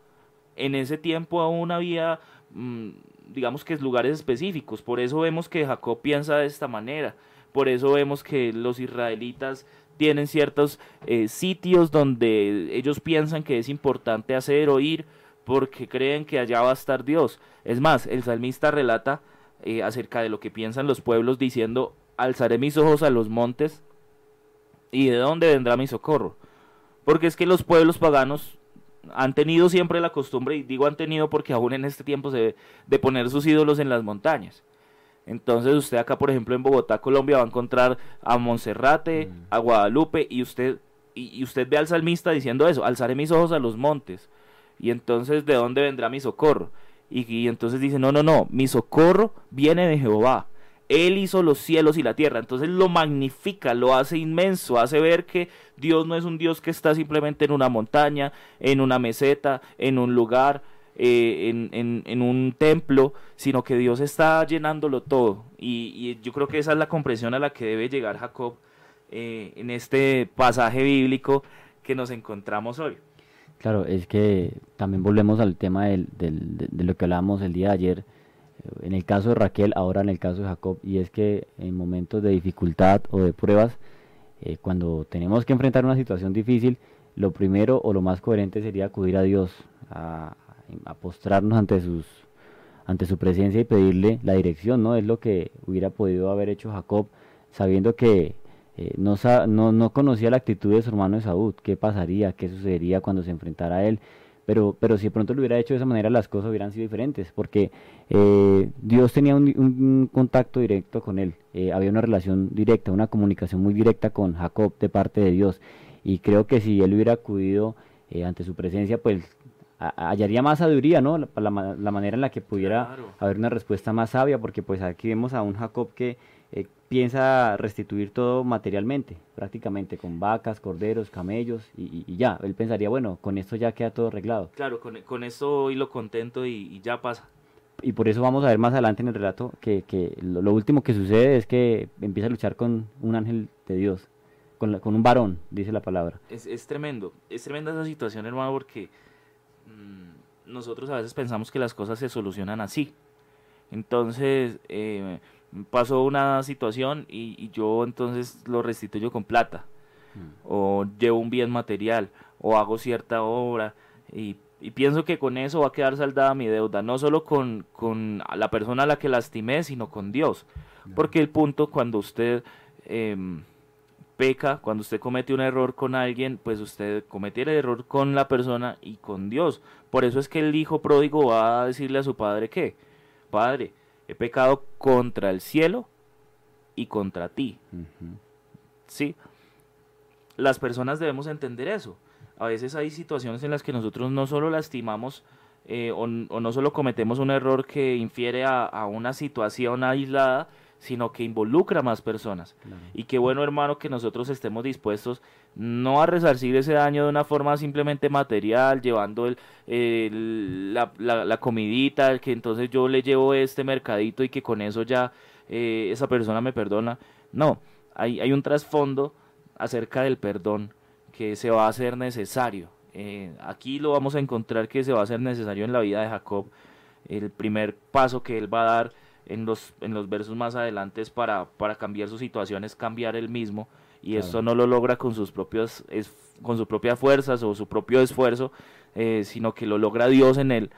[SPEAKER 3] En ese tiempo aún había mm, digamos que es lugares específicos. Por eso vemos que Jacob piensa de esta manera. Por eso vemos que los israelitas tienen ciertos eh, sitios donde ellos piensan que es importante hacer o ir porque creen que allá va a estar Dios. Es más, el salmista relata eh, acerca de lo que piensan los pueblos diciendo, alzaré mis ojos a los montes y de dónde vendrá mi socorro. Porque es que los pueblos paganos han tenido siempre la costumbre, y digo han tenido porque aún en este tiempo se ve, de poner sus ídolos en las montañas. Entonces usted acá, por ejemplo, en Bogotá, Colombia, va a encontrar a Monserrate,
[SPEAKER 4] Mm.
[SPEAKER 3] a Guadalupe, y usted, y, y usted ve al salmista diciendo eso, alzaré mis ojos a los montes. Y entonces, ¿de dónde vendrá mi socorro? Y, y entonces dice, no, no, no, mi socorro viene de Jehová. Él hizo los cielos y la tierra. Entonces lo magnifica, lo hace inmenso, hace ver que Dios no es un Dios que está simplemente en una montaña, en una meseta, en un lugar, eh, en, un templo, sino que Dios está llenándolo todo. Y, yo creo que esa es la comprensión a la que debe llegar Jacob eh, en este pasaje bíblico que nos encontramos hoy.
[SPEAKER 4] Claro, es que también volvemos al tema de, de lo que hablábamos el día de ayer, en el caso de Raquel, ahora en el caso de Jacob, y es que en momentos de dificultad o de pruebas, eh, cuando tenemos que enfrentar una situación difícil, lo primero o lo más coherente sería acudir a Dios, a, postrarnos ante sus ante su presencia y pedirle la dirección, ¿no? Es lo que hubiera podido haber hecho Jacob, sabiendo que eh, no conocía la actitud de su hermano Esaú, qué pasaría, qué sucedería cuando se enfrentara a él. Pero, pero si de pronto lo hubiera hecho de esa manera, las cosas hubieran sido diferentes, porque eh, Dios tenía un, un contacto directo con él, eh, había una relación directa, una comunicación muy directa con Jacob de parte de Dios. Y creo que si él hubiera acudido eh, ante su presencia, pues a- hallaría más sabiduría, ¿no? La, la ma- la manera en la que pudiera
[SPEAKER 3] Claro.
[SPEAKER 4] haber una respuesta más sabia, porque pues aquí vemos a un Jacob que piensa restituir todo materialmente, prácticamente, con vacas, corderos, camellos, y, y- ya, él pensaría, bueno, con esto ya queda todo arreglado.
[SPEAKER 3] Claro, con, con esto lo contento y, y ya pasa.
[SPEAKER 4] Y por eso vamos a ver más adelante en el relato que, que lo, lo último que sucede es que empieza a luchar con un ángel de Dios, con, la- con un varón, dice la palabra.
[SPEAKER 3] Es, es tremendo, es tremenda esa situación, hermano, porque mm, nosotros a veces pensamos que las cosas se solucionan así. Entonces, eh, pasó una situación y, y yo entonces lo restituyo con plata, o llevo un bien material, o hago cierta obra, y, y pienso que con eso va a quedar saldada mi deuda, no solo con, con la persona a la que lastimé, sino con Dios. Porque el punto cuando usted... em, peca, cuando usted comete un error con alguien, pues usted comete el error con la persona y con Dios. Por eso es que el hijo pródigo va a decirle a su padre que, Padre, he pecado contra el cielo y contra ti. ¿Sí? Las personas debemos entender eso. A veces hay situaciones en las que nosotros no solo lastimamos eh, o, no solo cometemos un error que infiere a, a una situación aislada, sino que involucra a más personas.
[SPEAKER 4] Claro.
[SPEAKER 3] Y qué bueno, hermano, que nosotros estemos dispuestos no a resarcir ese daño de una forma simplemente material, llevando el, la, la- la comidita, que entonces yo le llevo este mercadito y que con eso ya eh, esa persona me perdona. No, hay, hay un trasfondo acerca del perdón que se va a hacer necesario. Eh, aquí lo vamos a encontrar que se va a hacer necesario en la vida de Jacob. El primer paso que él va a dar en los, en los versos más adelante para, para cambiar su situación, es cambiar él mismo. Y
[SPEAKER 4] Claro.
[SPEAKER 3] esto no lo logra con sus propios es, con sus propias fuerzas o su propio esfuerzo, eh, sino que lo logra Dios en él.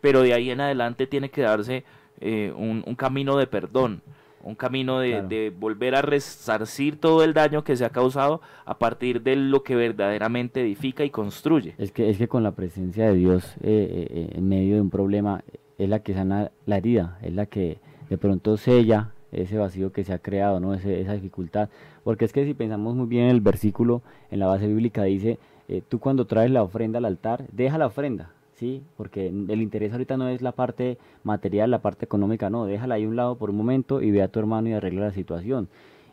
[SPEAKER 3] Pero de ahí en adelante tiene que darse eh, un, un camino de perdón. un camino de,
[SPEAKER 4] Claro.
[SPEAKER 3] de volver a resarcir todo el daño que se ha causado a partir de lo que verdaderamente edifica y construye.
[SPEAKER 4] Es que, es que con la presencia de Dios eh, en medio de un problema es la que sana la herida, es la que de pronto sella ese vacío que se ha creado, ¿no? Ese- esa dificultad. Porque es que si pensamos muy bien en el versículo, en la base bíblica dice, eh, tú cuando traes la ofrenda al altar, deja la ofrenda, ¿sí? Porque el interés ahorita no es la parte material, la parte económica, no, déjala ahí un lado por un momento y ve a tu hermano y arregla la situación.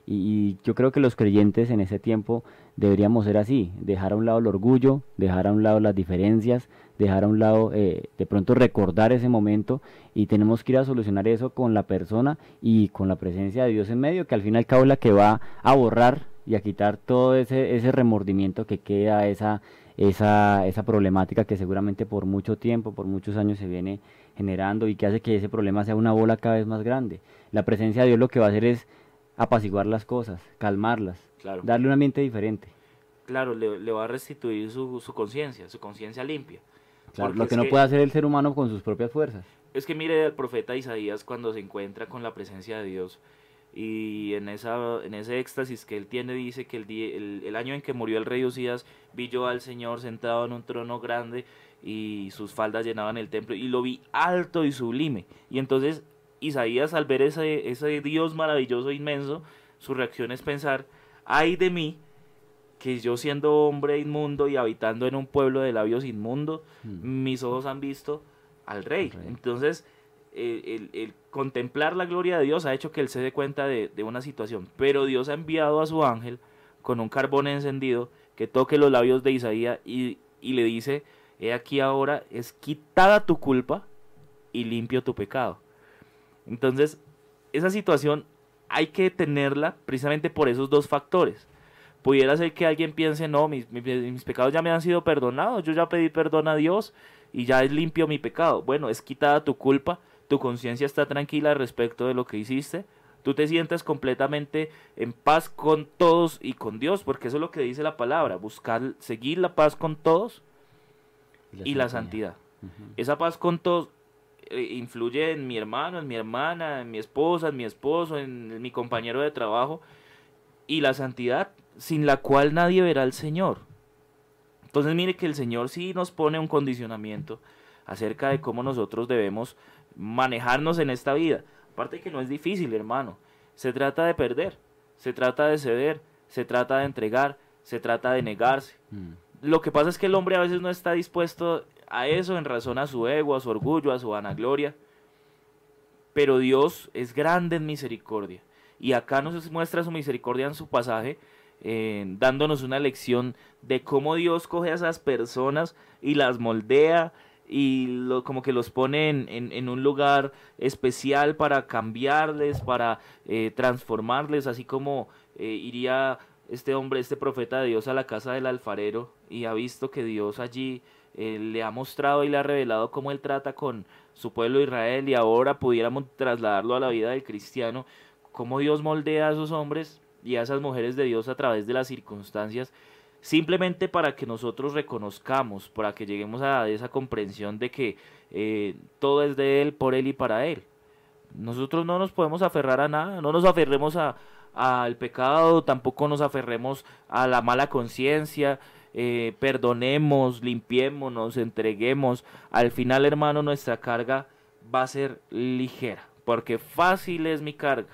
[SPEAKER 4] Y yo creo que los creyentes en ese tiempo deberíamos ser así, dejar a un lado el orgullo, dejar a un lado las diferencias, dejar a un lado eh, de pronto recordar ese momento y tenemos que ir a solucionar eso con la persona y con la presencia de Dios en medio, que al fin y al cabo es la que va a borrar y a quitar todo ese, ese remordimiento que queda, esa, esa, esa problemática que seguramente por mucho tiempo, por muchos años se viene generando y que hace que ese problema sea una bola cada vez más grande. La presencia de Dios lo que va a hacer es apaciguar las cosas, calmarlas,
[SPEAKER 3] Claro.
[SPEAKER 4] darle un ambiente diferente.
[SPEAKER 3] Claro, le, le va a restituir su, su conciencia, su conciencia limpia.
[SPEAKER 4] Claro, lo que no puede hacer el ser humano con sus propias fuerzas.
[SPEAKER 3] Es que mire al profeta Isaías cuando se encuentra con la presencia de Dios y en, esa, en ese éxtasis que él tiene dice que el, día- el, el año en que murió el rey Usías vi yo al Señor sentado en un trono grande y sus faldas llenaban el templo y lo vi alto y sublime. Y entonces Isaías al ver ese, ese Dios maravilloso e inmenso, su reacción es pensar, ay de mí, que yo siendo hombre inmundo y habitando en un pueblo de labios inmundos,
[SPEAKER 4] Mm.
[SPEAKER 3] mis ojos han visto al rey. Entonces, el, el contemplar la gloria de Dios ha hecho que él se dé cuenta de, de una situación. Pero Dios ha enviado a su ángel con un carbón encendido que toque los labios de Isaías y, y le dice, he aquí ahora es quitada tu culpa y limpio tu pecado. Entonces, esa situación hay que tenerla precisamente por esos dos factores. Pudiera ser que alguien piense, no, mis, mis- mis pecados ya me han sido perdonados, yo ya pedí perdón a Dios y ya es limpio mi pecado. Bueno, es quitada tu culpa, tu conciencia está tranquila respecto de lo que hiciste, tú te sientes completamente en paz con todos y con Dios, porque eso es lo que dice la palabra, buscar, seguir la paz con todos y la santidad. Esa paz con todos eh, influye en mi hermano, en mi hermana, en mi esposa, en mi esposo, en mi compañero de trabajo y la santidad sin la cual nadie verá al Señor. Entonces mire que el Señor sí nos pone un condicionamiento acerca de cómo nosotros debemos manejarnos en esta vida. Aparte que no es difícil, hermano. Se trata de perder, se trata de ceder, se trata de entregar, se trata de negarse.
[SPEAKER 4] Mm.
[SPEAKER 3] Lo que pasa es que el hombre a veces no está dispuesto a eso en razón a su ego, a su orgullo, a su vanagloria. Pero Dios es grande en misericordia. Y acá nos muestra su misericordia en su pasaje, eh, dándonos una lección de cómo Dios coge a esas personas y las moldea y lo, como que los pone en, en- un lugar especial para cambiarles, para eh, transformarles, así como eh, iría este hombre, este profeta de Dios a la casa del alfarero y ha visto que Dios allí eh, le ha mostrado y le ha revelado cómo él trata con su pueblo Israel y ahora pudiéramos trasladarlo a la vida del cristiano, cómo Dios moldea a esos hombres y a esas mujeres de Dios a través de las circunstancias, simplemente para que nosotros reconozcamos, para que lleguemos a esa comprensión de que eh, todo es de Él, por Él y para Él. Nosotros no nos podemos aferrar a nada, no nos aferremos a al pecado, tampoco nos aferremos a la mala conciencia, eh, perdonemos, limpiémonos, entreguemos. Al final, hermano, nuestra carga va a ser ligera, porque fácil es mi carga,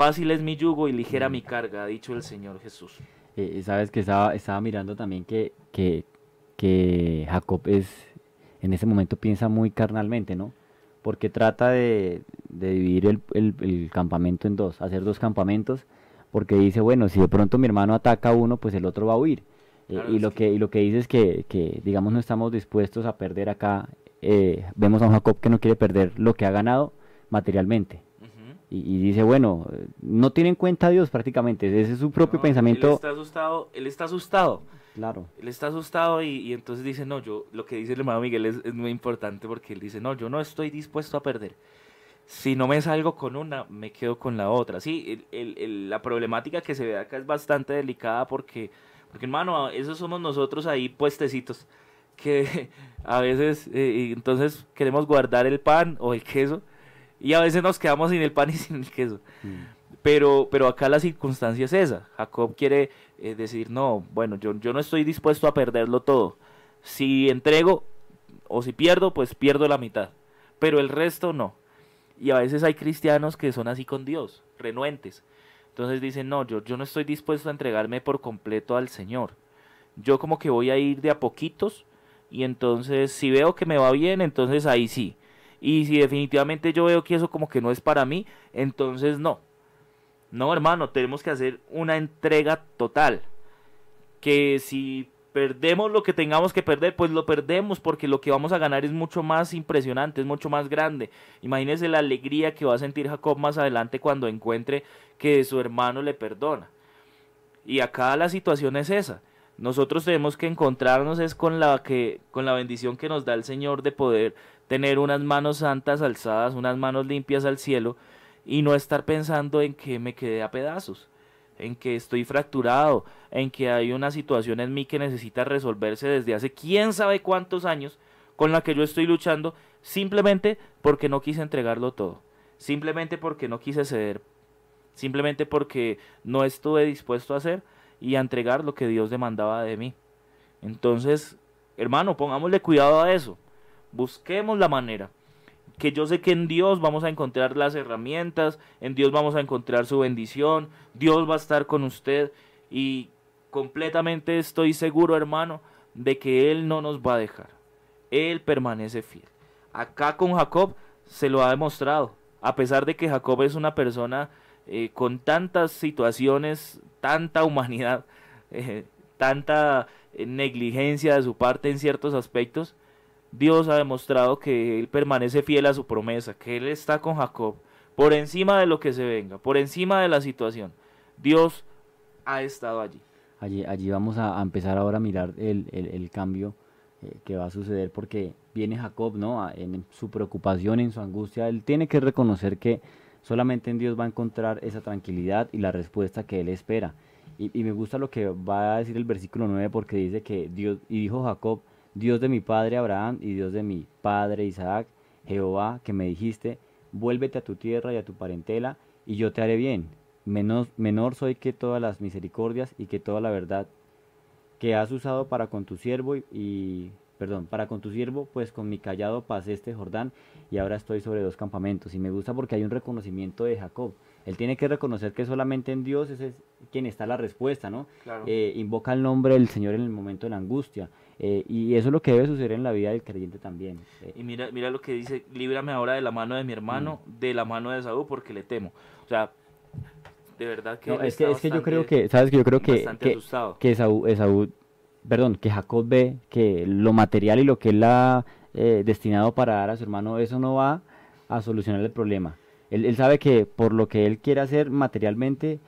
[SPEAKER 3] fácil es mi yugo y ligera mi carga, ha dicho el Señor Jesús.
[SPEAKER 4] Eh, sabes que estaba, estaba mirando también que, que, que Jacob es, en ese momento piensa muy carnalmente, ¿no? Porque trata de, de dividir el, el- el campamento en dos, hacer dos campamentos, porque dice, bueno, si de pronto mi hermano ataca a uno, pues el otro va a huir. Eh, y, lo
[SPEAKER 3] que-
[SPEAKER 4] que, y lo que dice es que, que, digamos, no estamos dispuestos a perder acá. eh, vemos a un Jacob que no quiere perder lo que ha ganado materialmente. Y, y dice, bueno, no tiene en cuenta a Dios prácticamente, ese es su propio
[SPEAKER 3] No, Él
[SPEAKER 4] pensamiento.
[SPEAKER 3] está asustado, él está asustado.
[SPEAKER 4] Claro.
[SPEAKER 3] Él está asustado y, y entonces dice, no, yo, lo que dice el hermano Miguel es, es muy importante porque él dice, no, yo no estoy dispuesto a perder. Si no me salgo con una, me quedo con la otra. Sí, el- el- el- la problemática que se ve acá es bastante delicada porque, porque hermano, esos somos nosotros ahí puestecitos que a veces, eh, entonces queremos guardar el pan o el queso Y a veces nos quedamos sin el pan y sin el queso. Pero, pero acá la circunstancia es esa. Jacob quiere eh, decir, no, bueno, yo, yo no estoy dispuesto a perderlo todo. Si entrego o si pierdo, pues pierdo la mitad. Pero el resto no. Y a veces hay cristianos que son así con Dios, renuentes. Entonces dicen, no, yo, yo no estoy dispuesto a entregarme por completo al Señor. Yo como que voy a ir de a poquitos y entonces si veo que me va bien, entonces ahí sí. Y si definitivamente yo veo que eso como que no es para mí, entonces no. No, hermano, tenemos que hacer una entrega total. Que si perdemos lo que tengamos que perder, pues lo perdemos porque lo que vamos a ganar es mucho más impresionante, es mucho más grande. Imagínese la alegría que va a sentir Jacob más adelante cuando encuentre que su hermano le perdona. Y acá la situación es esa. Nosotros tenemos que encontrarnos es con la que con la bendición que nos da el Señor de poder tener unas manos santas alzadas, unas manos limpias al cielo y no estar pensando en que me quedé a pedazos en que estoy fracturado, en que hay una situación en mí que necesita resolverse desde hace quién sabe cuántos años, con la que yo estoy luchando, simplemente porque no quise entregarlo todo, simplemente porque no quise ceder, simplemente porque no estuve dispuesto a hacer y a entregar lo que Dios demandaba de mí. Entonces, hermano, pongámosle cuidado a eso, busquemos la manera que yo sé que en Dios vamos a encontrar las herramientas, en Dios vamos a encontrar su bendición, Dios va a estar con usted y completamente estoy seguro, hermano, de que Él no nos va a dejar. Él permanece fiel. Acá con Jacob se lo ha demostrado, a pesar de que Jacob es una persona eh, con tantas situaciones, tanta humanidad, eh, tanta eh, negligencia de su parte en ciertos aspectos, Dios ha demostrado que Él permanece fiel a su promesa, que Él está con Jacob, por encima de lo que se venga, por encima de la situación. Dios ha estado allí.
[SPEAKER 4] Allí, allí vamos a, empezar ahora a mirar el, cambio eh, que va a suceder porque viene Jacob, ¿no? en su preocupación, en su angustia, él tiene que reconocer que solamente en Dios va a encontrar esa tranquilidad y la respuesta que él espera. Y, y me gusta lo que va a decir el versículo 9 porque dice que Dios, y dijo Jacob, Dios de mi padre Abraham y Dios de mi padre Isaac, Jehová, que me dijiste, vuélvete a tu tierra y a tu parentela, y yo te haré bien. Menor, menor soy que todas las misericordias y que toda la verdad que has usado para con tu siervo y, perdón, para con tu siervo, pues con mi callado pasé este Jordán y ahora estoy sobre dos campamentos. Y me gusta porque hay un reconocimiento de Jacob. Él tiene que reconocer que solamente en Dios es quien está la respuesta, ¿no? Eh, invoca el nombre del Señor en el momento de la angustia. Eh, y eso es lo que debe suceder en la vida del creyente también.
[SPEAKER 3] Eh, y mira, mira lo que dice, líbrame ahora de la mano de mi hermano, mm. de la mano de Saúl, porque le temo. O sea, de verdad que...
[SPEAKER 4] es, que es que yo creo que, ¿sabes? Yo creo que, que, que Esaú, perdón, que Jacob ve que lo material y lo que él ha eh, destinado para dar a su hermano, eso no va a solucionar el problema. Él, él sabe que por lo que él quiere hacer materialmente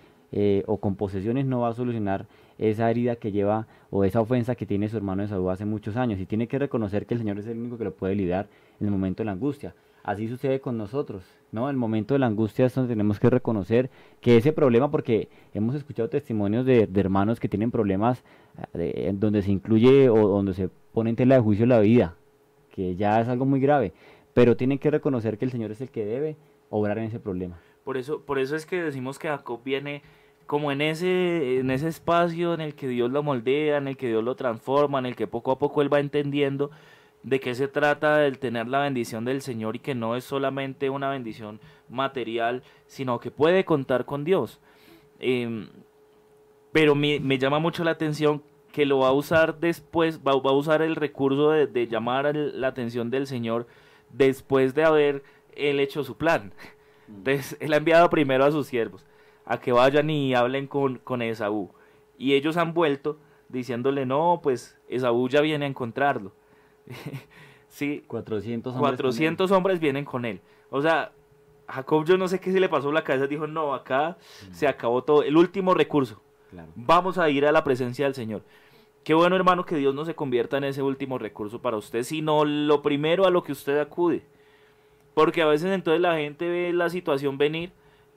[SPEAKER 4] o con posesiones no va a solucionar esa herida que lleva o esa ofensa que tiene su hermano Esaú hace muchos años y tiene que reconocer que el Señor es el único que lo puede lidiar en el momento de la angustia. Así sucede con nosotros, ¿no? En el momento de la angustia es donde tenemos que reconocer que ese problema, porque hemos escuchado testimonios de, hermanos que tienen problemas eh, en donde se incluye o donde se pone en tela de juicio la vida, que ya es algo muy grave, pero tienen que reconocer que el Señor es el que debe obrar en ese problema.
[SPEAKER 3] Por eso, por eso es que decimos que Jacob viene como en ese, en ese espacio en el que Dios lo moldea, en el que Dios lo transforma, en el que poco a poco él va entendiendo de qué se trata el tener la bendición del Señor y que no es solamente una bendición material, sino que puede contar con Dios. Em, pero me, llama mucho la atención que lo va a usar después, va, a usar el recurso de, llamar la atención del Señor después de haber él hecho su plan. Mm. Entonces, él ha enviado primero a sus siervos a que vayan y hablen con, con Esaú. Y ellos han vuelto diciéndole, no, pues Esaú ya viene a encontrarlo. sí,
[SPEAKER 4] 400 hombres,
[SPEAKER 3] 400 hombres vienen con él. O sea, Jacob yo no sé qué se le pasó la cabeza, dijo, no, acá mm. se acabó todo, el último recurso. Vamos a ir a la presencia del Señor. Qué bueno, hermano, que Dios no se convierta en ese último recurso para usted, sino lo primero a lo que usted acude. Porque a veces entonces la gente ve la situación venir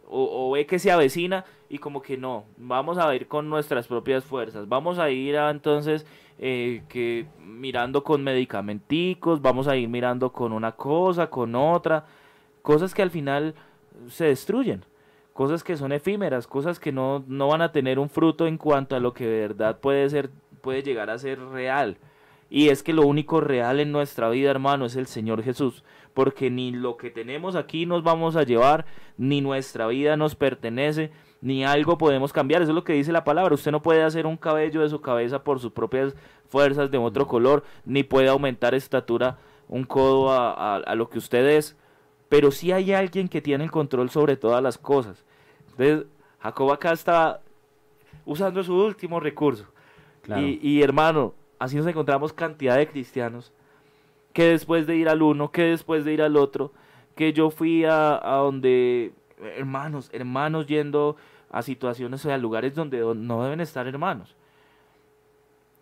[SPEAKER 3] o, ve que se avecina y como que no, vamos a ir con nuestras propias fuerzas, vamos a ir a, entonces eh, que mirando con medicamenticos, vamos a ir mirando con una cosa, con otra, cosas que al final se destruyen, cosas que son efímeras, cosas que no, no van a tener un fruto en cuanto a lo que de verdad puede ser, puede llegar a ser real. Y es que lo único real en nuestra vida, hermano, es el Señor Jesús. Porque ni lo que tenemos aquí nos vamos a llevar, ni nuestra vida nos pertenece, ni algo podemos cambiar. Eso es lo que dice la palabra. Usted no puede hacer un cabello de su cabeza por sus propias fuerzas de otro color, ni puede aumentar estatura un codo a, a lo que usted es. Pero sí hay alguien que tiene el control sobre todas las cosas. Entonces, Jacob acá está usando su último recurso.
[SPEAKER 4] Claro.
[SPEAKER 3] Y, y, hermano, así nos encontramos cantidad de cristianos que después de ir al uno, que después de ir al otro, que yo fui a, donde, hermanos, hermanos yendo a situaciones o a lugares donde no deben estar hermanos.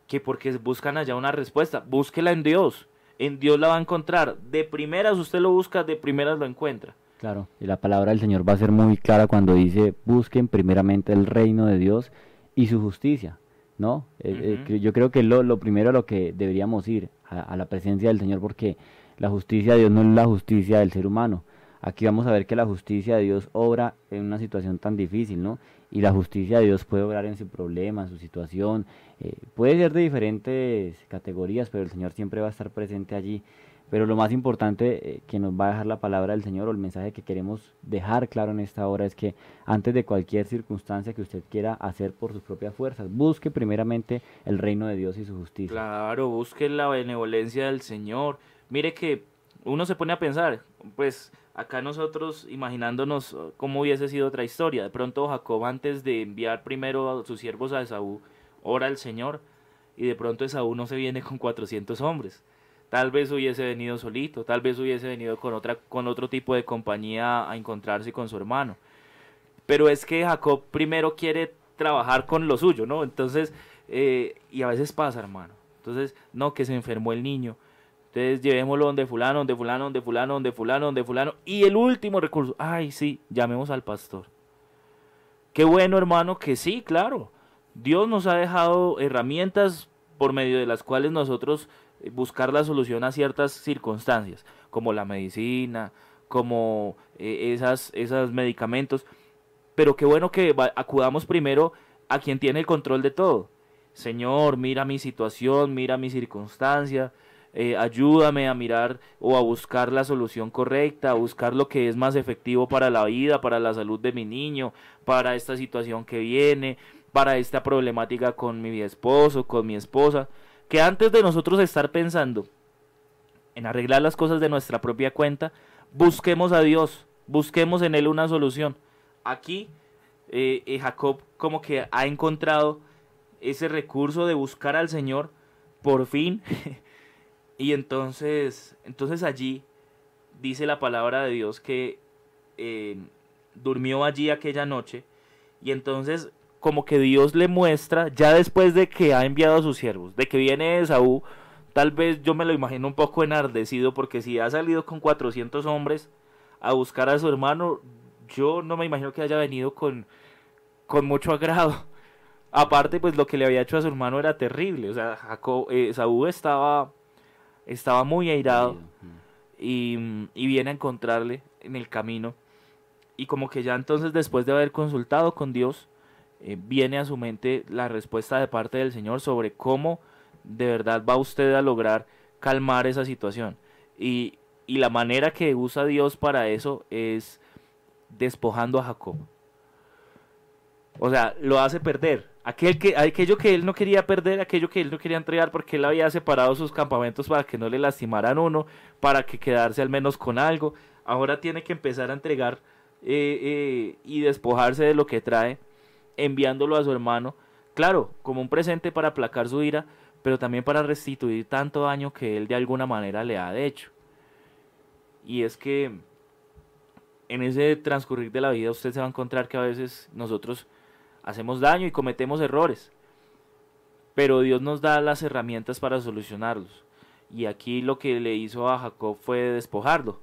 [SPEAKER 3] Que porque buscan allá una respuesta, búsquela en Dios. En Dios la va a encontrar. De primeras usted lo busca, de primeras lo encuentra.
[SPEAKER 4] Claro, y la palabra del Señor va a ser muy clara cuando dice, busquen primeramente el reino de Dios y su justicia, ¿no? Eh, eh, yo creo que lo, lo primero a lo que deberíamos ir, a, a, la presencia del Señor, porque la justicia de Dios no es la justicia del ser humano. Aquí vamos a ver que la justicia de Dios obra en una situación tan difícil, ¿no? Y la justicia de Dios puede obrar en su problema, en su situación, eh, puede ser de diferentes categorías, pero el Señor siempre va a estar presente allí. Pero lo más importante eh, que nos va a dejar la palabra del Señor o el mensaje que queremos dejar claro en esta hora es que antes de cualquier circunstancia que usted quiera hacer por sus propias fuerzas, busque primeramente el reino de Dios y su justicia.
[SPEAKER 3] Claro, busque la benevolencia del Señor. Mire que uno se pone a pensar, pues acá nosotros imaginándonos cómo hubiese sido otra historia. De pronto Jacob antes de enviar primero a sus siervos a Esaú, ora al Señor y de pronto Esaú no se viene con 400 hombres Tal vez hubiese venido solito, tal vez hubiese venido con, otra, con otro tipo de compañía a encontrarse con su hermano. Pero es que Jacob primero quiere trabajar con lo suyo, ¿no? Entonces, eh, y a veces pasa, hermano. Entonces, no, que se enfermó el niño. Entonces, llevémoslo donde fulano, donde fulano, donde fulano, donde fulano, donde fulano. Y el último recurso, ay, sí, llamemos al pastor. Qué bueno, hermano, que sí, claro. Dios nos ha dejado herramientas por medio de las cuales nosotros buscar la solución a ciertas circunstancias, como la medicina, como eh, esas, esos medicamentos. Pero qué bueno que acudamos primero a quien tiene el control de todo. Señor, mira mi situación, mira mi circunstancia, eh, ayúdame a mirar o a buscar la solución correcta, a buscar lo que es más efectivo para la vida, para la salud de mi niño, para esta situación que viene, para esta problemática con mi esposo, con mi esposa que antes de nosotros estar pensando en arreglar las cosas de nuestra propia cuenta, busquemos a Dios, busquemos en Él una solución. Aquí eh, eh, Jacob como que ha encontrado ese recurso de buscar al Señor por fin. y entonces, entonces allí dice la palabra de Dios que eh, durmió allí aquella noche. Y entonces como que Dios le muestra, ya después de que ha enviado a sus siervos, de que viene Esaú, tal vez yo me lo imagino un poco enardecido, porque si ha salido con 400 hombres a buscar a su hermano, yo no me imagino que haya venido con, con mucho agrado. Aparte, pues lo que le había hecho a su hermano era terrible, o sea, Jacob, eh, Esaú estaba, estaba muy airado y, y viene a encontrarle en el camino. Y como que ya entonces después de haber consultado con Dios, eh, viene a su mente la respuesta de parte del Señor sobre cómo de verdad va usted a lograr calmar esa situación. Y, y la manera que usa Dios para eso es despojando a Jacob. O sea, lo hace perder. Aquel que, aquello que él no quería perder, aquello que él no quería entregar porque él había separado sus campamentos para que no le lastimaran uno, para que quedarse al menos con algo. Ahora tiene que empezar a entregar eh, eh, y despojarse de lo que trae enviándolo a su hermano, claro, como un presente para aplacar su ira, pero también para restituir tanto daño que él de alguna manera le ha hecho. Y es que en ese transcurrir de la vida usted se va a encontrar que a veces nosotros hacemos daño y cometemos errores, pero Dios nos da las herramientas para solucionarlos. Y aquí lo que le hizo a Jacob fue despojarlo.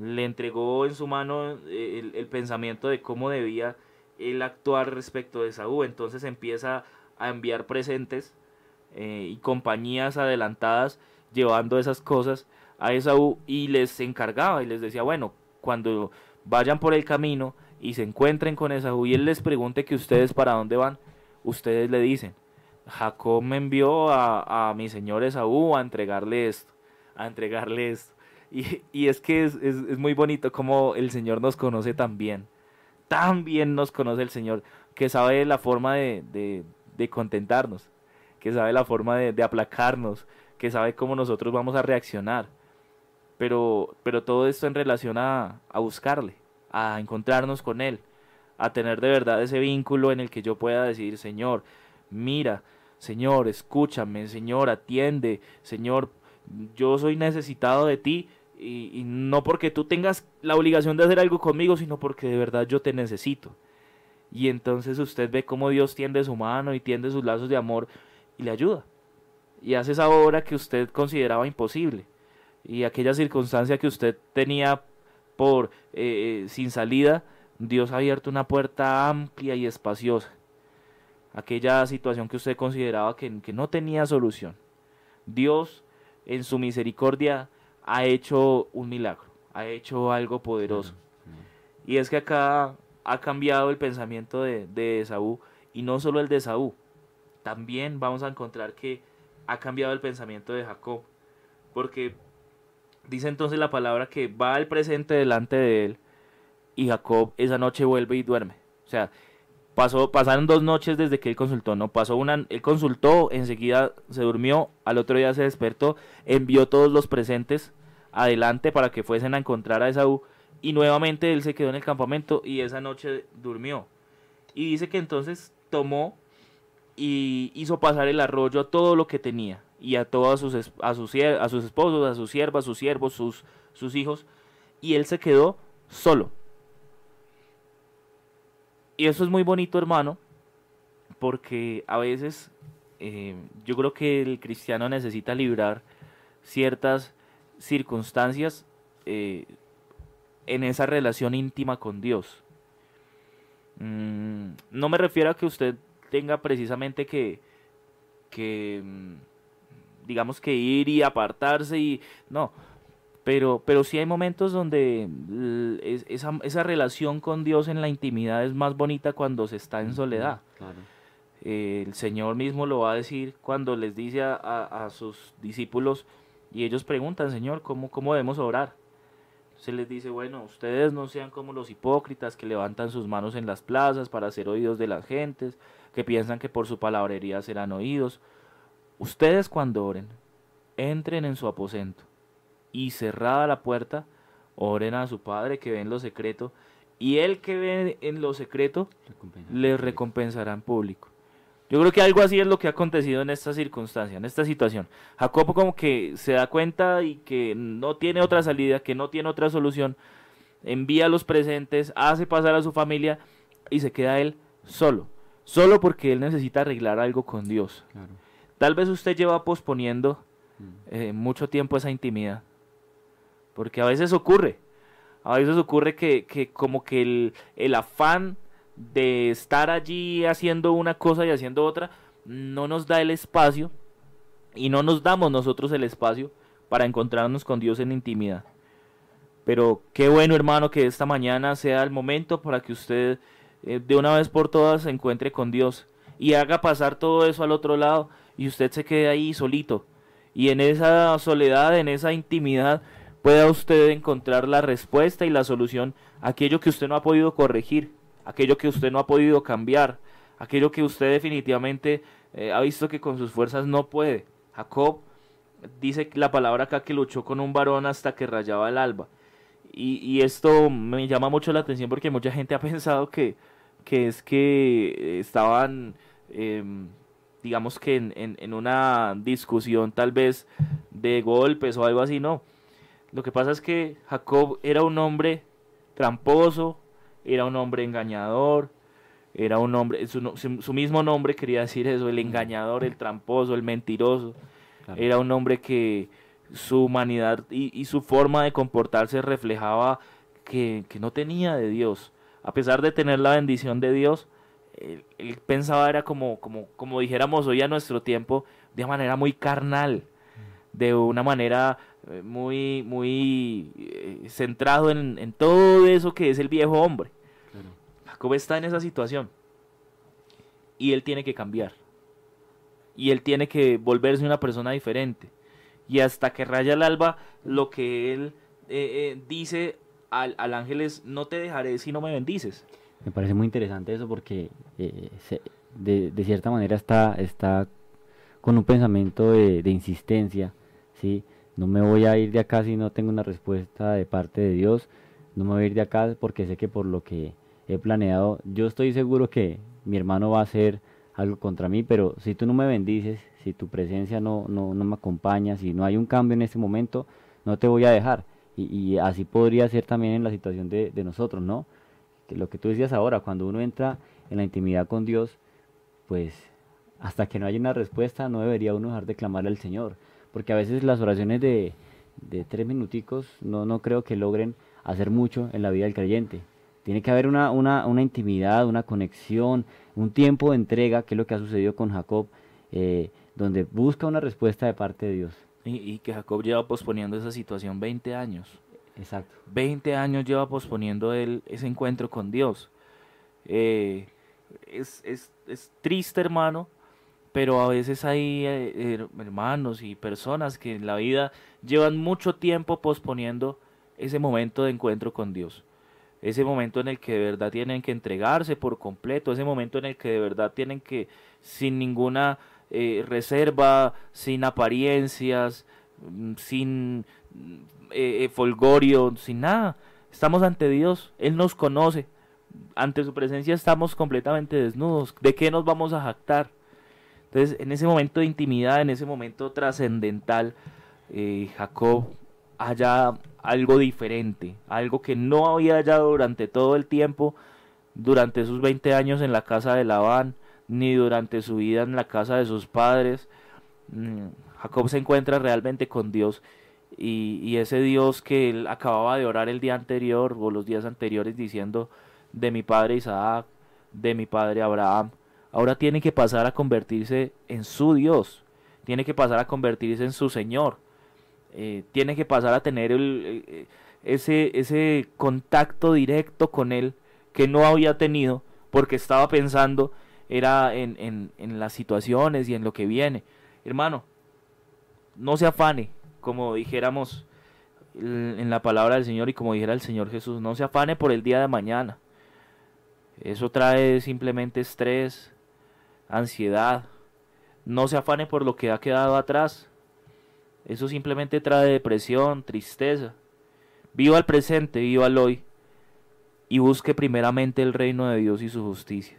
[SPEAKER 3] Le entregó en su mano eh, el, el pensamiento de cómo debía el actuar respecto de Saúl. Entonces empieza a enviar presentes eh, y compañías adelantadas llevando esas cosas a Esaú y les encargaba y les decía, bueno, cuando vayan por el camino y se encuentren con Esaú y él les pregunte que ustedes para dónde van, ustedes le dicen, Jacob me envió a, a mi señor Esaú a entregarle a entregarle esto. Y, y es que es, es, es muy bonito como el Señor nos conoce tan bien, tan bien nos conoce el Señor, que sabe la forma de, de, contentarnos, que sabe la forma de, de aplacarnos, que sabe cómo nosotros vamos a reaccionar. Pero, pero todo esto en relación a, a buscarle, a encontrarnos con Él, a tener de verdad ese vínculo en el que yo pueda decir, Señor, mira, Señor, escúchame, Señor, atiende, Señor, yo soy necesitado de ti y, no porque tú tengas la obligación de hacer algo conmigo, sino porque de verdad yo te necesito. Y entonces usted ve cómo Dios tiende su mano y tiende sus lazos de amor y le ayuda. Y hace esa obra que usted consideraba imposible. Y aquella circunstancia que usted tenía por eh, sin salida, Dios ha abierto una puerta amplia y espaciosa. Aquella situación que usted consideraba que, que no tenía solución. Dios, en su misericordia, ha hecho un milagro, ha hecho algo poderoso. Y es que acá ha cambiado el pensamiento de, de Esaú, y no solo el de Esaú, también vamos a encontrar que ha cambiado el pensamiento de Jacob, porque dice entonces la palabra que va al presente delante de él, y Jacob esa noche vuelve y duerme. O sea, pasó, pasaron dos noches desde que él consultó, ¿no? Pasó una, él consultó, enseguida se durmió, al otro día se despertó, envió todos los presentes adelante para que fuesen a encontrar a Esaú, y nuevamente él se quedó en el campamento y esa noche durmió. Y dice que entonces tomó y hizo pasar el arroyo a todo lo que tenía y a todos sus, a sus, a sus esposos, a sus siervas, sus siervos, sus, sus hijos, y él se quedó solo. Y eso es muy bonito, hermano, porque a veces eh, yo creo que el cristiano necesita librar ciertas circunstancias eh, en esa relación íntima con Dios. Mm, no me refiero a que usted tenga precisamente que, que mm, digamos que ir y apartarse y no, pero, pero sí hay momentos donde esa, esa relación con Dios en la intimidad es más bonita cuando se está en soledad.
[SPEAKER 4] Claro.
[SPEAKER 3] Eh, el Señor mismo lo va a decir cuando les dice a, a- a sus discípulos y ellos preguntan, Señor, ¿cómo, cómo debemos orar? Se les dice, bueno, ustedes no sean como los hipócritas que levantan sus manos en las plazas para ser oídos de las gentes, que piensan que por su palabrería serán oídos. Ustedes cuando oren, entren en su aposento y cerrada la puerta, oren a su Padre que ve en lo secreto, y el que ve en lo secreto
[SPEAKER 4] Recompensa.
[SPEAKER 3] les recompensará en público. Yo creo que algo así es lo que ha acontecido en esta circunstancia, en esta situación. Jacob como que se da cuenta y que no tiene otra salida, que no tiene otra solución, envía los presentes, hace pasar a su familia y se queda él solo. Solo porque él necesita arreglar algo con Dios.
[SPEAKER 4] Claro.
[SPEAKER 3] Tal vez usted lleva posponiendo
[SPEAKER 4] Mm.
[SPEAKER 3] eh, mucho tiempo esa intimidad. Porque a veces ocurre. A veces ocurre que, que como que el, el afán de estar allí haciendo una cosa y haciendo otra no nos da el espacio y no nos damos nosotros el espacio para encontrarnos con Dios en intimidad. Pero qué bueno hermano que esta mañana sea el momento para que usted eh, de una vez por todas se encuentre con Dios y haga pasar todo eso al otro lado y usted se quede ahí solito. Y en esa soledad, en esa intimidad, pueda usted encontrar la respuesta y la solución a aquello que usted no ha podido corregir, aquello que usted no ha podido cambiar, aquello que usted definitivamente eh, ha visto que con sus fuerzas no puede. Jacob dice la palabra acá que luchó con un varón hasta que rayaba el alba. Y, y esto me llama mucho la atención porque mucha gente ha pensado que, que es que estaban, em, digamos que en, en- en una discusión tal vez de golpes o algo así, no. Lo que pasa es que Jacob era un hombre tramposo, era un hombre engañador, era un hombre, su, su- mismo nombre quería decir eso, el engañador, el tramposo, el mentiroso.
[SPEAKER 4] Claro.
[SPEAKER 3] Era un hombre que su humanidad y, y su forma de comportarse reflejaba que, que no tenía de Dios. A pesar de tener la bendición de Dios, él, él pensaba era como, como, como dijéramos hoy a nuestro tiempo, de manera muy carnal, de una manera muy, muy eh, centrado en, en todo eso que es el viejo hombre. Jacob está en esa situación y él tiene que cambiar. Y él tiene que volverse una persona diferente. Y hasta que raya el alba, lo que él eh, eh, dice al, al ángel es, no te dejaré si no me bendices.
[SPEAKER 4] Me parece muy interesante eso porque eh, se- de, de cierta manera está, está con un pensamiento de, de insistencia, ¿sí? No me voy a ir de acá si no tengo una respuesta de parte de Dios, no me voy a ir de acá porque sé que por lo que he planeado, yo estoy seguro que mi hermano va a hacer algo contra mí, pero si tú no me bendices, si tu presencia no, no, no me acompaña, si no hay un cambio en este momento, no te voy a dejar. Y, así podría ser también en la situación de, nosotros, ¿no? que lo que tú decías ahora, cuando uno entra en la intimidad con Dios, pues hasta que no haya una respuesta no debería uno dejar de clamarle al Señor, porque a veces las oraciones de, de tres minuticos no, no creo que logren hacer mucho en la vida del creyente. Tiene que haber una, una, una intimidad, una conexión, un tiempo de entrega, que es lo que ha sucedido con Jacob, eh, donde busca una respuesta de parte de Dios.
[SPEAKER 3] Y, y que Jacob lleva posponiendo esa situación 20 años.
[SPEAKER 4] Exacto.
[SPEAKER 3] 20 años lleva posponiendo él ese encuentro con Dios. Eh, es, es- es triste, hermano, pero a veces hay eh, her- hermanos y personas que en la vida llevan mucho tiempo posponiendo ese momento de encuentro con Dios. Ese momento en el que de verdad tienen que entregarse por completo, ese momento en el que de verdad tienen que, sin ninguna eh, reserva, sin apariencias, mm, sin mm, eh, eh, folgorio, sin nada. Estamos ante Dios, Él nos conoce. Ante su presencia estamos completamente desnudos. ¿De qué nos vamos a jactar? Entonces, en ese momento de intimidad, en ese momento trascendental, eh, Jacob halla algo diferente, algo que no había hallado durante todo el tiempo, durante sus 20 años en la casa de Labán, ni durante su vida en la casa de sus padres. Mm, Jacob se encuentra realmente con Dios y, y ese Dios que él acababa de orar el día anterior o los días anteriores diciendo de mi padre Isaac, de mi padre Abraham, ahora tiene que pasar a convertirse en su Dios, tiene que pasar a convertirse en su Señor, eh, tiene que pasar a tener eh, ese, ese contacto directo con Él que no había tenido porque estaba pensando era en, en, en las situaciones y en lo que viene. Hermano, no se afane, como dijéramos en la palabra del Señor y como dijera el Señor Jesús, no se afane por el día de mañana. Eso trae simplemente estrés, ansiedad. No se afane por lo que ha quedado atrás. Eso simplemente trae depresión, tristeza. Viva el presente, viva el hoy. Y busque primeramente el reino de Dios y su justicia.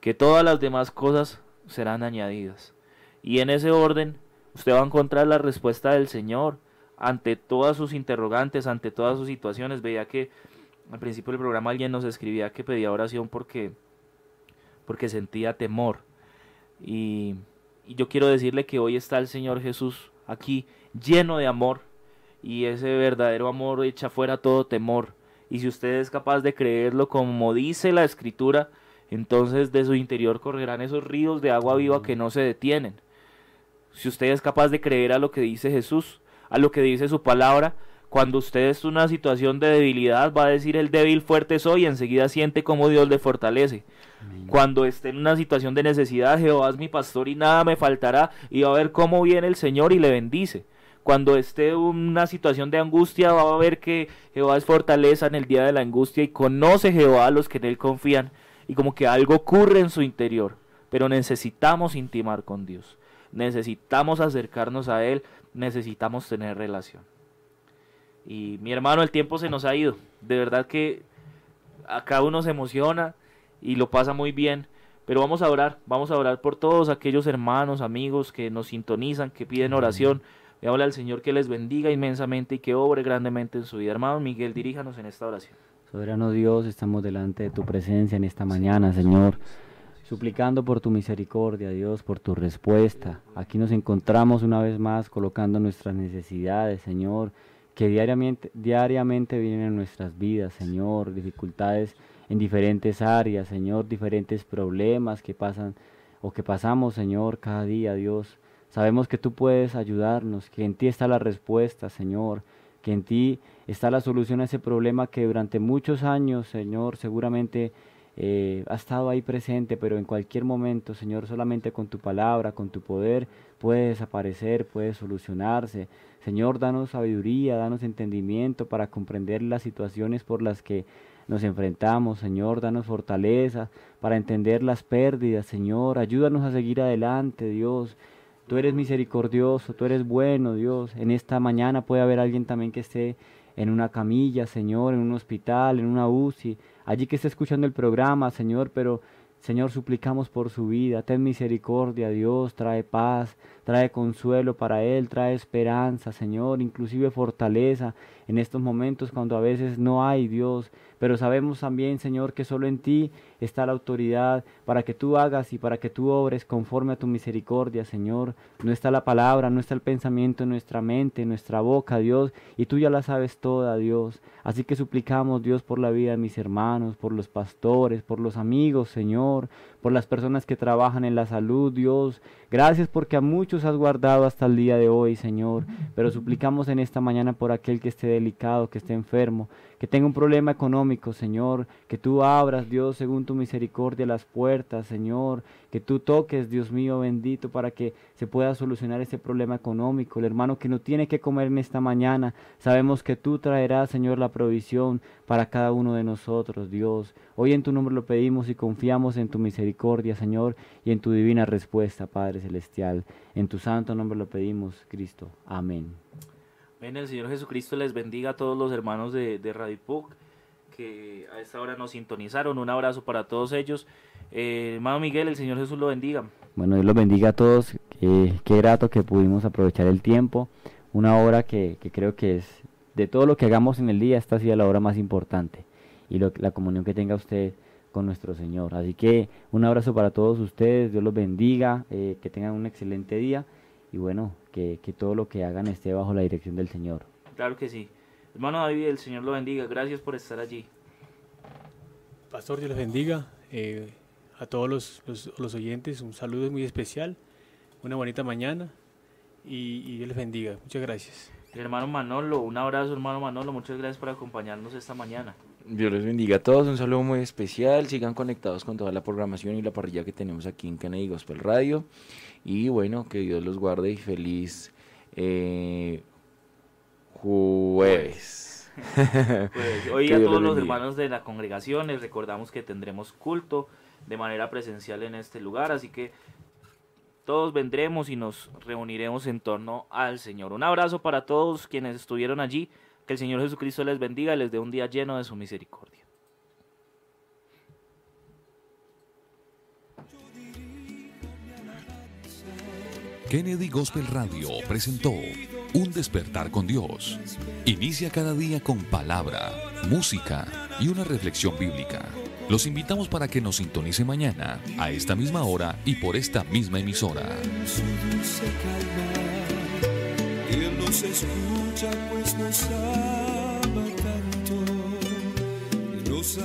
[SPEAKER 3] Que todas las demás cosas serán añadidas. Y en ese orden, usted va a encontrar la respuesta del Señor ante todas sus interrogantes, ante todas sus situaciones. Veía que al principio del programa alguien nos escribía que pedía oración porque, porque sentía temor. Y, y yo quiero decirle que hoy está el Señor Jesús aquí lleno de amor y ese verdadero amor echa fuera todo temor. Y si usted es capaz de creerlo como dice la escritura, entonces de su interior correrán esos ríos de agua viva que no se detienen. Si usted es capaz de creer a lo que dice Jesús, a lo que dice su palabra, cuando usted es en una situación de debilidad, va a decir el débil fuerte soy y enseguida siente como Dios le fortalece. Cuando esté en una situación de necesidad, Jehová es mi pastor y nada me faltará, y va a ver cómo viene el Señor y le bendice. Cuando esté en una situación de angustia, va a ver que Jehová es fortaleza en el día de la angustia y conoce Jehová a los que en él confían, y como que algo ocurre en su interior. Pero necesitamos intimar con Dios, necesitamos acercarnos a Él, necesitamos tener relación. Y mi hermano, el tiempo se nos ha ido. De verdad que acá uno se emociona y lo pasa muy bien. Pero vamos a orar, vamos a orar por todos aquellos hermanos, amigos que nos sintonizan, que piden oración. Veámosle al Señor que les bendiga inmensamente y que obre grandemente en su vida. Hermano Miguel, diríjanos en esta oración.
[SPEAKER 4] Soberano Dios, estamos delante de tu presencia en esta mañana, Señor, suplicando por tu misericordia, Dios, por tu respuesta. Aquí nos encontramos una vez más colocando nuestras necesidades, Señor, que diariamente, diariamente vienen en nuestras vidas, Señor, dificultades en diferentes áreas, Señor, diferentes problemas que pasan o que pasamos, Señor, cada día, Dios. Sabemos que tú puedes ayudarnos, que en ti está la respuesta, Señor, que en ti está la solución a ese problema que durante muchos años, Señor, seguramente eh, ha estado ahí presente, pero en cualquier momento, Señor, solamente con tu palabra, con tu poder, puede desaparecer, puede solucionarse. Señor, danos sabiduría, danos entendimiento para comprender las situaciones por las que nos enfrentamos. Señor, danos fortaleza para entender las pérdidas. Señor, ayúdanos a seguir adelante, Dios. Tú eres misericordioso, tú eres bueno, Dios. En esta mañana puede haber alguien también que esté en una camilla, Señor, en un hospital, en una UCI, allí que esté escuchando el programa, Señor, pero Señor, suplicamos por su vida. Ten misericordia, Dios, trae paz, trae consuelo para él, trae esperanza, Señor, inclusive fortaleza en estos momentos cuando a veces no hay Dios, pero sabemos también, Señor, que solo en ti está la autoridad para que tú hagas y para que tú obres conforme a tu misericordia, Señor. No está la palabra, no está el pensamiento en nuestra mente, en nuestra boca, Dios, y tú ya la sabes toda, Dios. Así que suplicamos, Dios, por la vida de mis hermanos, por los pastores, por los amigos, Señor, por las personas que trabajan en la salud, Dios. Gracias porque a muchos has guardado hasta el día de hoy, Señor. Pero suplicamos en esta mañana por aquel que esté delicado, que esté enfermo, que tenga un problema económico, Señor, que tú abras, Dios, según tu misericordia, las puertas, Señor, que tú toques, Dios mío bendito, para que se pueda solucionar ese problema económico. El hermano que no tiene que comer en esta mañana, sabemos que tú traerás, Señor, la provisión para cada uno de nosotros, Dios. Hoy en tu nombre lo pedimos y confiamos en tu misericordia, Señor, y en tu divina respuesta, Padre Celestial. En tu santo nombre lo pedimos, Cristo. Amén.
[SPEAKER 3] Ven, el Señor Jesucristo les bendiga a todos los hermanos de, de Radio que a esta hora nos sintonizaron. Un abrazo para todos ellos. Eh, hermano Miguel, el Señor Jesús lo bendiga.
[SPEAKER 4] Bueno, Dios los bendiga a todos. Qué, qué grato que pudimos aprovechar el tiempo. Una hora que, que, creo que es, de todo lo que hagamos en el día, esta ha sido la hora más importante. Y lo, la comunión que tenga usted con nuestro Señor. Así que un abrazo para todos ustedes. Dios los bendiga. Eh, que tengan un excelente día. Y bueno, que, que todo lo que hagan esté bajo la dirección del Señor.
[SPEAKER 3] Claro que sí. Hermano David, el Señor lo bendiga. Gracias por estar allí.
[SPEAKER 5] Pastor, Dios les bendiga. Eh, a todos los, los, los, oyentes, un saludo muy especial. Una bonita mañana. Y, y, Dios les bendiga. Muchas gracias.
[SPEAKER 3] El hermano Manolo, un abrazo, hermano Manolo. Muchas gracias por acompañarnos esta mañana.
[SPEAKER 6] Dios les bendiga a todos. Un saludo muy especial. Sigan conectados con toda la programación y la parrilla que tenemos aquí en Kennedy Gospel Radio. Y bueno, que Dios los guarde y feliz eh, jueves.
[SPEAKER 3] pues, hoy a todos los hermanos de la congregación les recordamos que tendremos culto de manera presencial en este lugar, así que todos vendremos y nos reuniremos en torno al Señor. Un abrazo para todos quienes estuvieron allí, que el Señor Jesucristo les bendiga y les dé un día lleno de su misericordia.
[SPEAKER 2] Kennedy Gospel Radio presentó Un despertar con Dios. Inicia cada día con palabra, música y una reflexión bíblica. Los invitamos para que nos sintonice mañana, a esta misma hora y por esta misma emisora.
[SPEAKER 8] Escucha pues nos ama tanto, nos